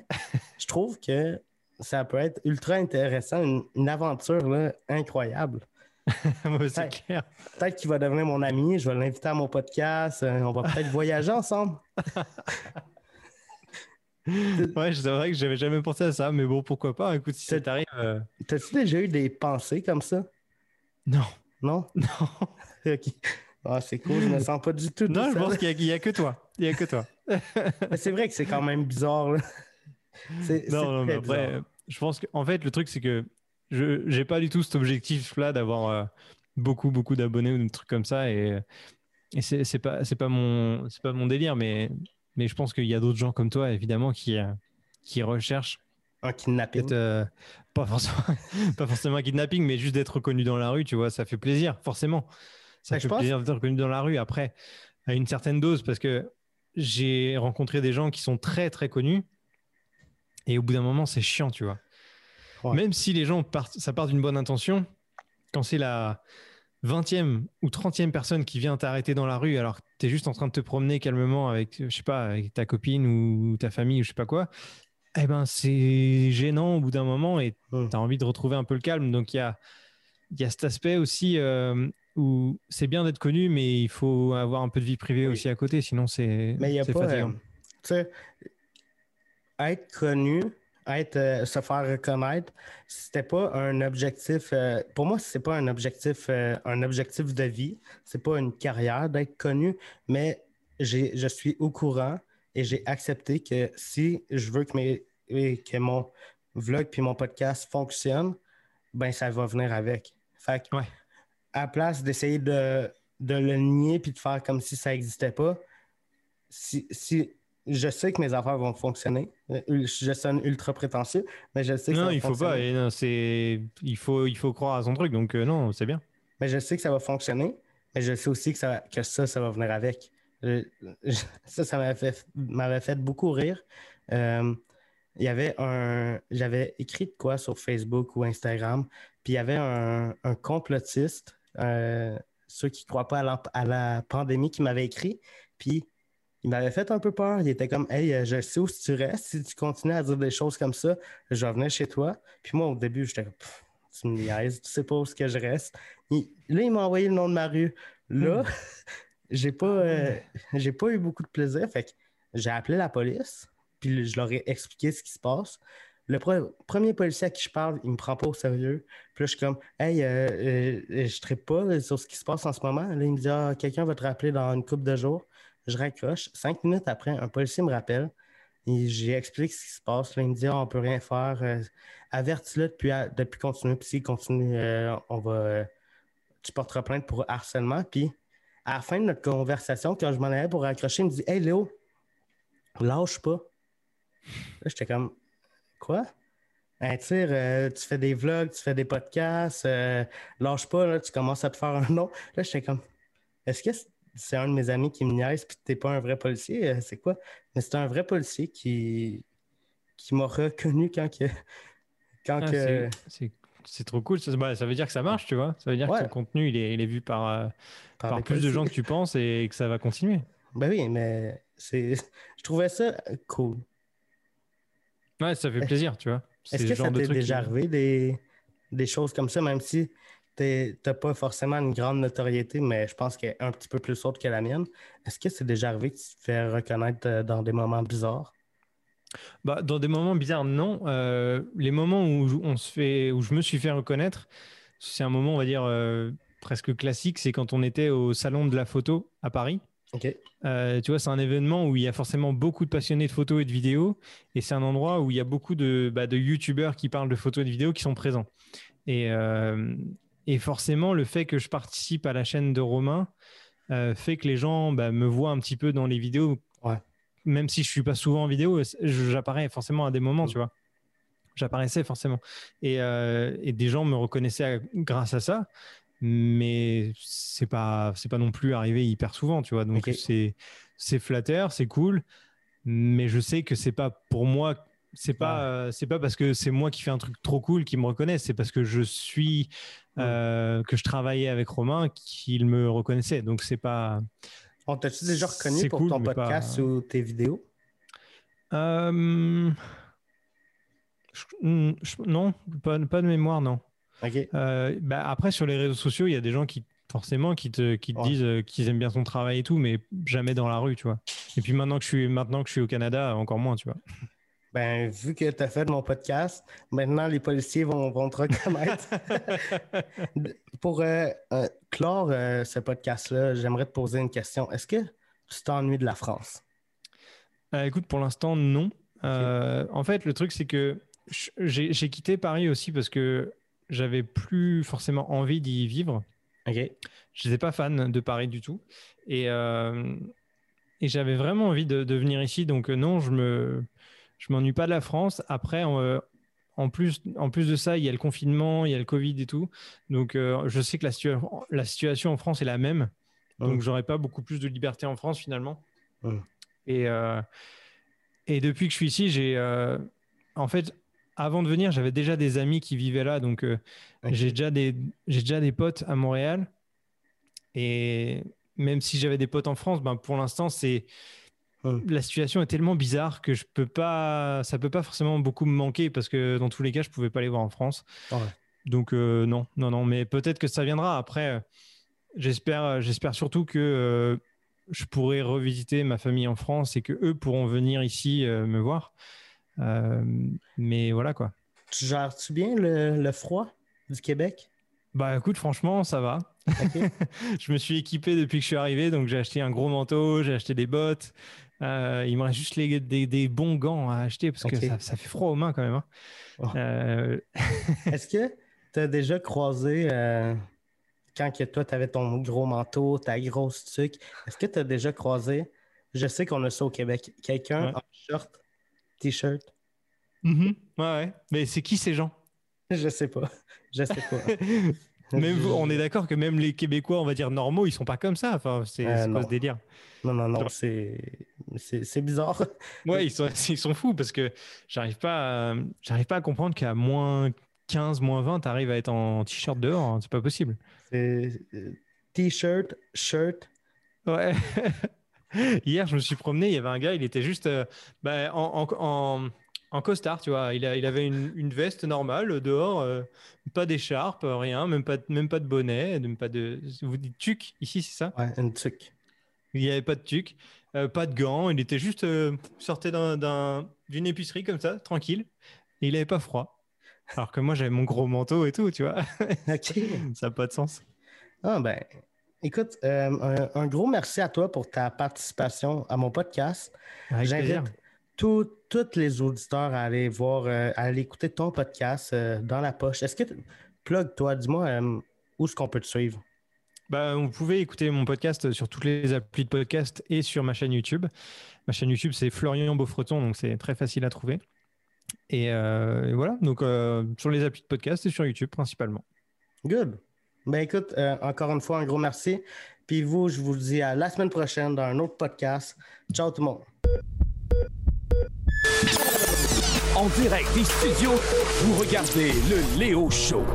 je trouve que ça peut être ultra intéressant, une, une aventure là, incroyable. c'est clair. Peut-être qu'il va devenir mon ami, je vais l'inviter à mon podcast, euh, on va peut-être voyager ensemble. ouais, c'est vrai que j'avais jamais pensé à ça, mais bon, pourquoi pas. Écoute, si ça t'arrive. Euh, T'as-tu déjà eu des pensées comme ça? Non. Non? Non. ok. Ah, c'est cool, je me sens pas du tout. Non, je pense qu'il n'y a, que toi. Il y a que toi. c'est vrai que c'est quand même bizarre. non, non, mais après, je pense qu'en fait, le truc, c'est que je n'ai pas du tout cet objectif-là d'avoir euh, beaucoup, beaucoup d'abonnés ou des trucs comme ça. Et, et c'est, c'est pas, c'est pas mon, c'est pas mon délire, mais, mais je pense qu'il y a d'autres gens comme toi, évidemment, qui, euh, qui recherchent. Un kidnapping. Euh, pas, forcément, pas forcément un kidnapping, mais juste d'être reconnu dans la rue, tu vois, ça fait plaisir, forcément. Ça fait plaisir d'être reconnu dans la rue. Après, à une certaine dose, parce que j'ai rencontré des gens qui sont très, très connus. Et au bout d'un moment, c'est chiant, tu vois. Même si les gens partent, ça part d'une bonne intention, quand c'est la 20e ou 30e personne qui vient t'arrêter dans la rue alors que tu es juste en train de te promener calmement avec, je sais pas, avec ta copine ou ta famille ou je sais pas quoi, eh ben c'est gênant au bout d'un moment et tu as envie de retrouver un peu le calme. Donc il y a, y a cet aspect aussi euh, où c'est bien d'être connu, mais il faut avoir un peu de vie privée aussi à côté, sinon c'est. Mais il y a pas. Euh, être connu, être, euh, se faire reconnaître, c'était pas un objectif. Euh, pour moi, c'est pas un objectif, euh, un objectif de vie. C'est pas une carrière d'être connu, mais je suis au courant et j'ai accepté que si je veux que, mes, que mon vlog puis mon podcast fonctionnent, ben ça va venir avec. Fait que, à place d'essayer de, de, le nier puis de faire comme si ça n'existait pas, si, si je sais que mes affaires vont fonctionner. Euh, je sonne ultra prétentieux, mais je sais que non, ça va il faut pas. non, c'est il faut il faut croire à son truc. Donc euh, non, c'est bien. mais je sais que ça va fonctionner, mais je sais aussi que ça, que ça, ça va venir avec. ça, ça m'avait fait, m'avait fait beaucoup rire. Euh, il y avait un. J'avais écrit de quoi sur Facebook ou Instagram, puis il y avait un, complotiste, euh, ceux qui ne croient pas à la, pandémie, qui m'avait écrit, puis il m'avait fait un peu peur. Il était comme Hey, euh, je sais où tu restes. Si tu continues à dire des choses comme ça, je vais venir chez toi. Puis moi, au début, j'étais comme Tu me niaises, tu sais pas où que je reste. là, il m'a envoyé le nom de ma rue. Là, hmm. j'ai pas, euh, j'ai pas eu beaucoup de plaisir. Fait que j'ai appelé la police, puis je leur ai expliqué ce qui se passe. Le premier policier à qui je parle, il me prend pas au sérieux. Puis là, je suis comme, hey, euh, euh, je ne pas sur ce qui se passe en ce moment. Là, il me dit, ah, quelqu'un va te rappeler dans une couple de jours. Je raccroche. Cinq minutes après, un policier me rappelle. Expliqué ce qui se passe. Là, il me dit, ah, on peut rien faire. Avertis-le depuis, depuis continuer. Puis s'il continue, on va. tu porteras plainte pour harcèlement. Puis à la fin de notre conversation, quand je m'en allais pour raccrocher, il me dit Hey Léo, lâche pas. Là, j'étais comme Quoi? Tu euh, tu fais des vlogs, tu fais des podcasts, euh, lâche pas, là, tu commences à te faire un nom. Là, j'étais comme Est-ce que c'est un de mes amis qui me niaise puis t'es pas un vrai policier? Euh, c'est quoi? Mais c'est un vrai policier qui, qui m'a reconnu quand que. Quand ah, que... C'est trop cool. Ça, bah, ça, veut dire que ça marche, tu vois. Ça veut dire que ton contenu, il est, il est vu par, euh, par, plus de gens que tu penses et que ça va continuer. Ben oui, mais c'est, je trouvais ça cool. Ouais, ça fait plaisir, tu vois. Est-ce que ça t'est déjà arrivé des, des choses comme ça, même si tu n'as pas forcément une grande notoriété, mais je pense qu'elle est un petit peu plus haute que la mienne. Est-ce que c'est déjà arrivé que tu te fais reconnaître euh, dans des moments bizarres? bah, Dans des moments bizarres, non. Euh, les moments où, on se fait, où je me suis fait reconnaître, c'est un moment, on va dire, euh, presque classique. C'est quand on était au Salon de la photo à Paris. Euh, tu vois, c'est un événement où il y a forcément beaucoup de passionnés de photos et de vidéos. Et c'est un endroit où il y a beaucoup de, bah, de YouTubeurs qui parlent de photos et de vidéos qui sont présents. Et, et forcément, le fait que je participe à la chaîne de Romain fait que les gens bah, me voient un petit peu dans les vidéos même si je suis pas souvent en vidéo, j'apparais forcément à des moments, tu vois. J'apparaissais forcément. Et, euh, et, des gens me reconnaissaient grâce à ça, mais c'est pas c'est pas non plus arrivé hyper souvent, tu vois. Donc c'est c'est flatteur, c'est cool, mais je sais que c'est pas pour moi. C'est pas euh, c'est pas parce que c'est moi qui fais un truc trop cool qu'ils me reconnaissent, c'est parce que je suis euh, que je travaillais avec Romain qu'il me reconnaissait. Donc c'est pas on t'a-tu déjà reconnu pour ton podcast ou tes vidéos? Euh, hmm, non, pas, de mémoire, non. Euh, bah, après, sur les réseaux sociaux, il y a des gens qui, forcément, qui te, qui disent euh, qu'ils aiment bien ton travail et tout, mais jamais dans la rue, tu vois. Et puis maintenant que je suis, maintenant que je suis au Canada, encore moins, tu vois. Ben, vu que tu as fait mon podcast, maintenant les policiers vont, vont te reconnaître. Pour euh, euh, clore euh, ce podcast-là, j'aimerais te poser une question. Est-ce que tu t'ennuies de la France? écoute, pour l'instant, non. en fait, le truc, c'est que j'ai quitté Paris aussi parce que j'avais plus forcément envie d'y vivre. Ok. Je n'étais pas fan de Paris du tout. Et, et j'avais vraiment envie de, de, venir ici. Donc, non, je me je m'ennuie pas de la France. Après, euh, en, plus, en plus de ça, il y a le confinement, il y a le Covid et tout. Donc, euh, je sais que la, la, situation en France est la même. Donc, j'aurais pas beaucoup plus de liberté en France finalement. Et, euh, et depuis que je suis ici, j'ai. en fait, avant de venir, j'avais déjà des amis qui vivaient là. Donc, j'ai déjà, des, déjà des potes à Montréal. Et même si j'avais des potes en France, ben, pour l'instant, c'est la situation est tellement bizarre que je peux pas, ça peut pas forcément beaucoup me manquer parce que dans tous les cas, je pouvais pas les voir en France. Donc euh, non, non, non, mais peut-être que ça viendra. Après, euh, j'espère, euh, j'espère surtout que je pourrai revisiter ma famille en France et que eux pourront venir ici me voir. mais voilà quoi. Tu gères-tu bien le, froid du Québec? Bah écoute, franchement, ça va. je me suis équipé depuis que je suis arrivé, donc j'ai acheté un gros manteau, j'ai acheté des bottes, euh, il me reste juste les, des, bons gants à acheter parce que ça, fait froid aux mains quand même. Hein. Oh. Euh, Est-ce que tu as déjà croisé, euh, quand que toi tu avais ton gros manteau, ta grosse tuque, est-ce que tu as déjà croisé, je sais qu'on a ça au Québec, quelqu'un en short, t-shirt? Mm-hmm. Ouais, ouais. Mais c'est qui ces gens? Je sais pas. Je sais pas. Même, on est d'accord que même les Québécois, on va dire normaux, ils sont pas comme ça. Enfin, c'est Euh, ce délire Non, non, non, c'est c'est bizarre. Ouais, ils sont, ils sont fous parce que j'arrive pas, à- j'arrive pas à comprendre qu'à moins 15, moins 20, t'arrives à être en t-shirt dehors. hein. C'est pas possible. C'est euh, T-shirt, shirt. Ouais. Hier, je me suis promené, il y avait un gars, il était juste euh, bah, en, en, en, en costard, tu vois. Il, a, il avait une, une veste normale dehors, euh, pas d'écharpe, rien, même pas, de- même pas de bonnet, même pas de. Vous dites tuc ici, c'est ça? Ouais, une tuque. Il n'y avait pas de tuc, euh, pas de gants, il était juste euh, d'un- d'une épicerie comme ça, tranquille, et il avait pas froid. Alors que moi, j'avais mon gros manteau et tout, tu vois. OK. ça n'a pas de sens. Ah ben, écoute, euh, un, un gros merci à toi pour ta participation à mon podcast. J'invite tous les auditeurs à aller voir, euh, à aller écouter ton podcast dans la poche. Est-ce que, plug toi, dis-moi où est-ce qu'on peut te suivre? Bah, vous pouvez écouter mon podcast sur toutes les applis de podcast et sur ma chaîne YouTube. Ma chaîne YouTube, c'est Florian Beaufreton, donc c'est très facile à trouver. Et, euh, et voilà, donc euh, sur les applis de podcast et sur YouTube principalement. Good. Ben écoute, euh, encore une fois, un gros merci. Puis vous, je vous dis à la semaine prochaine dans un autre podcast. Ciao tout le monde. En direct des studios, vous regardez le Léo Show.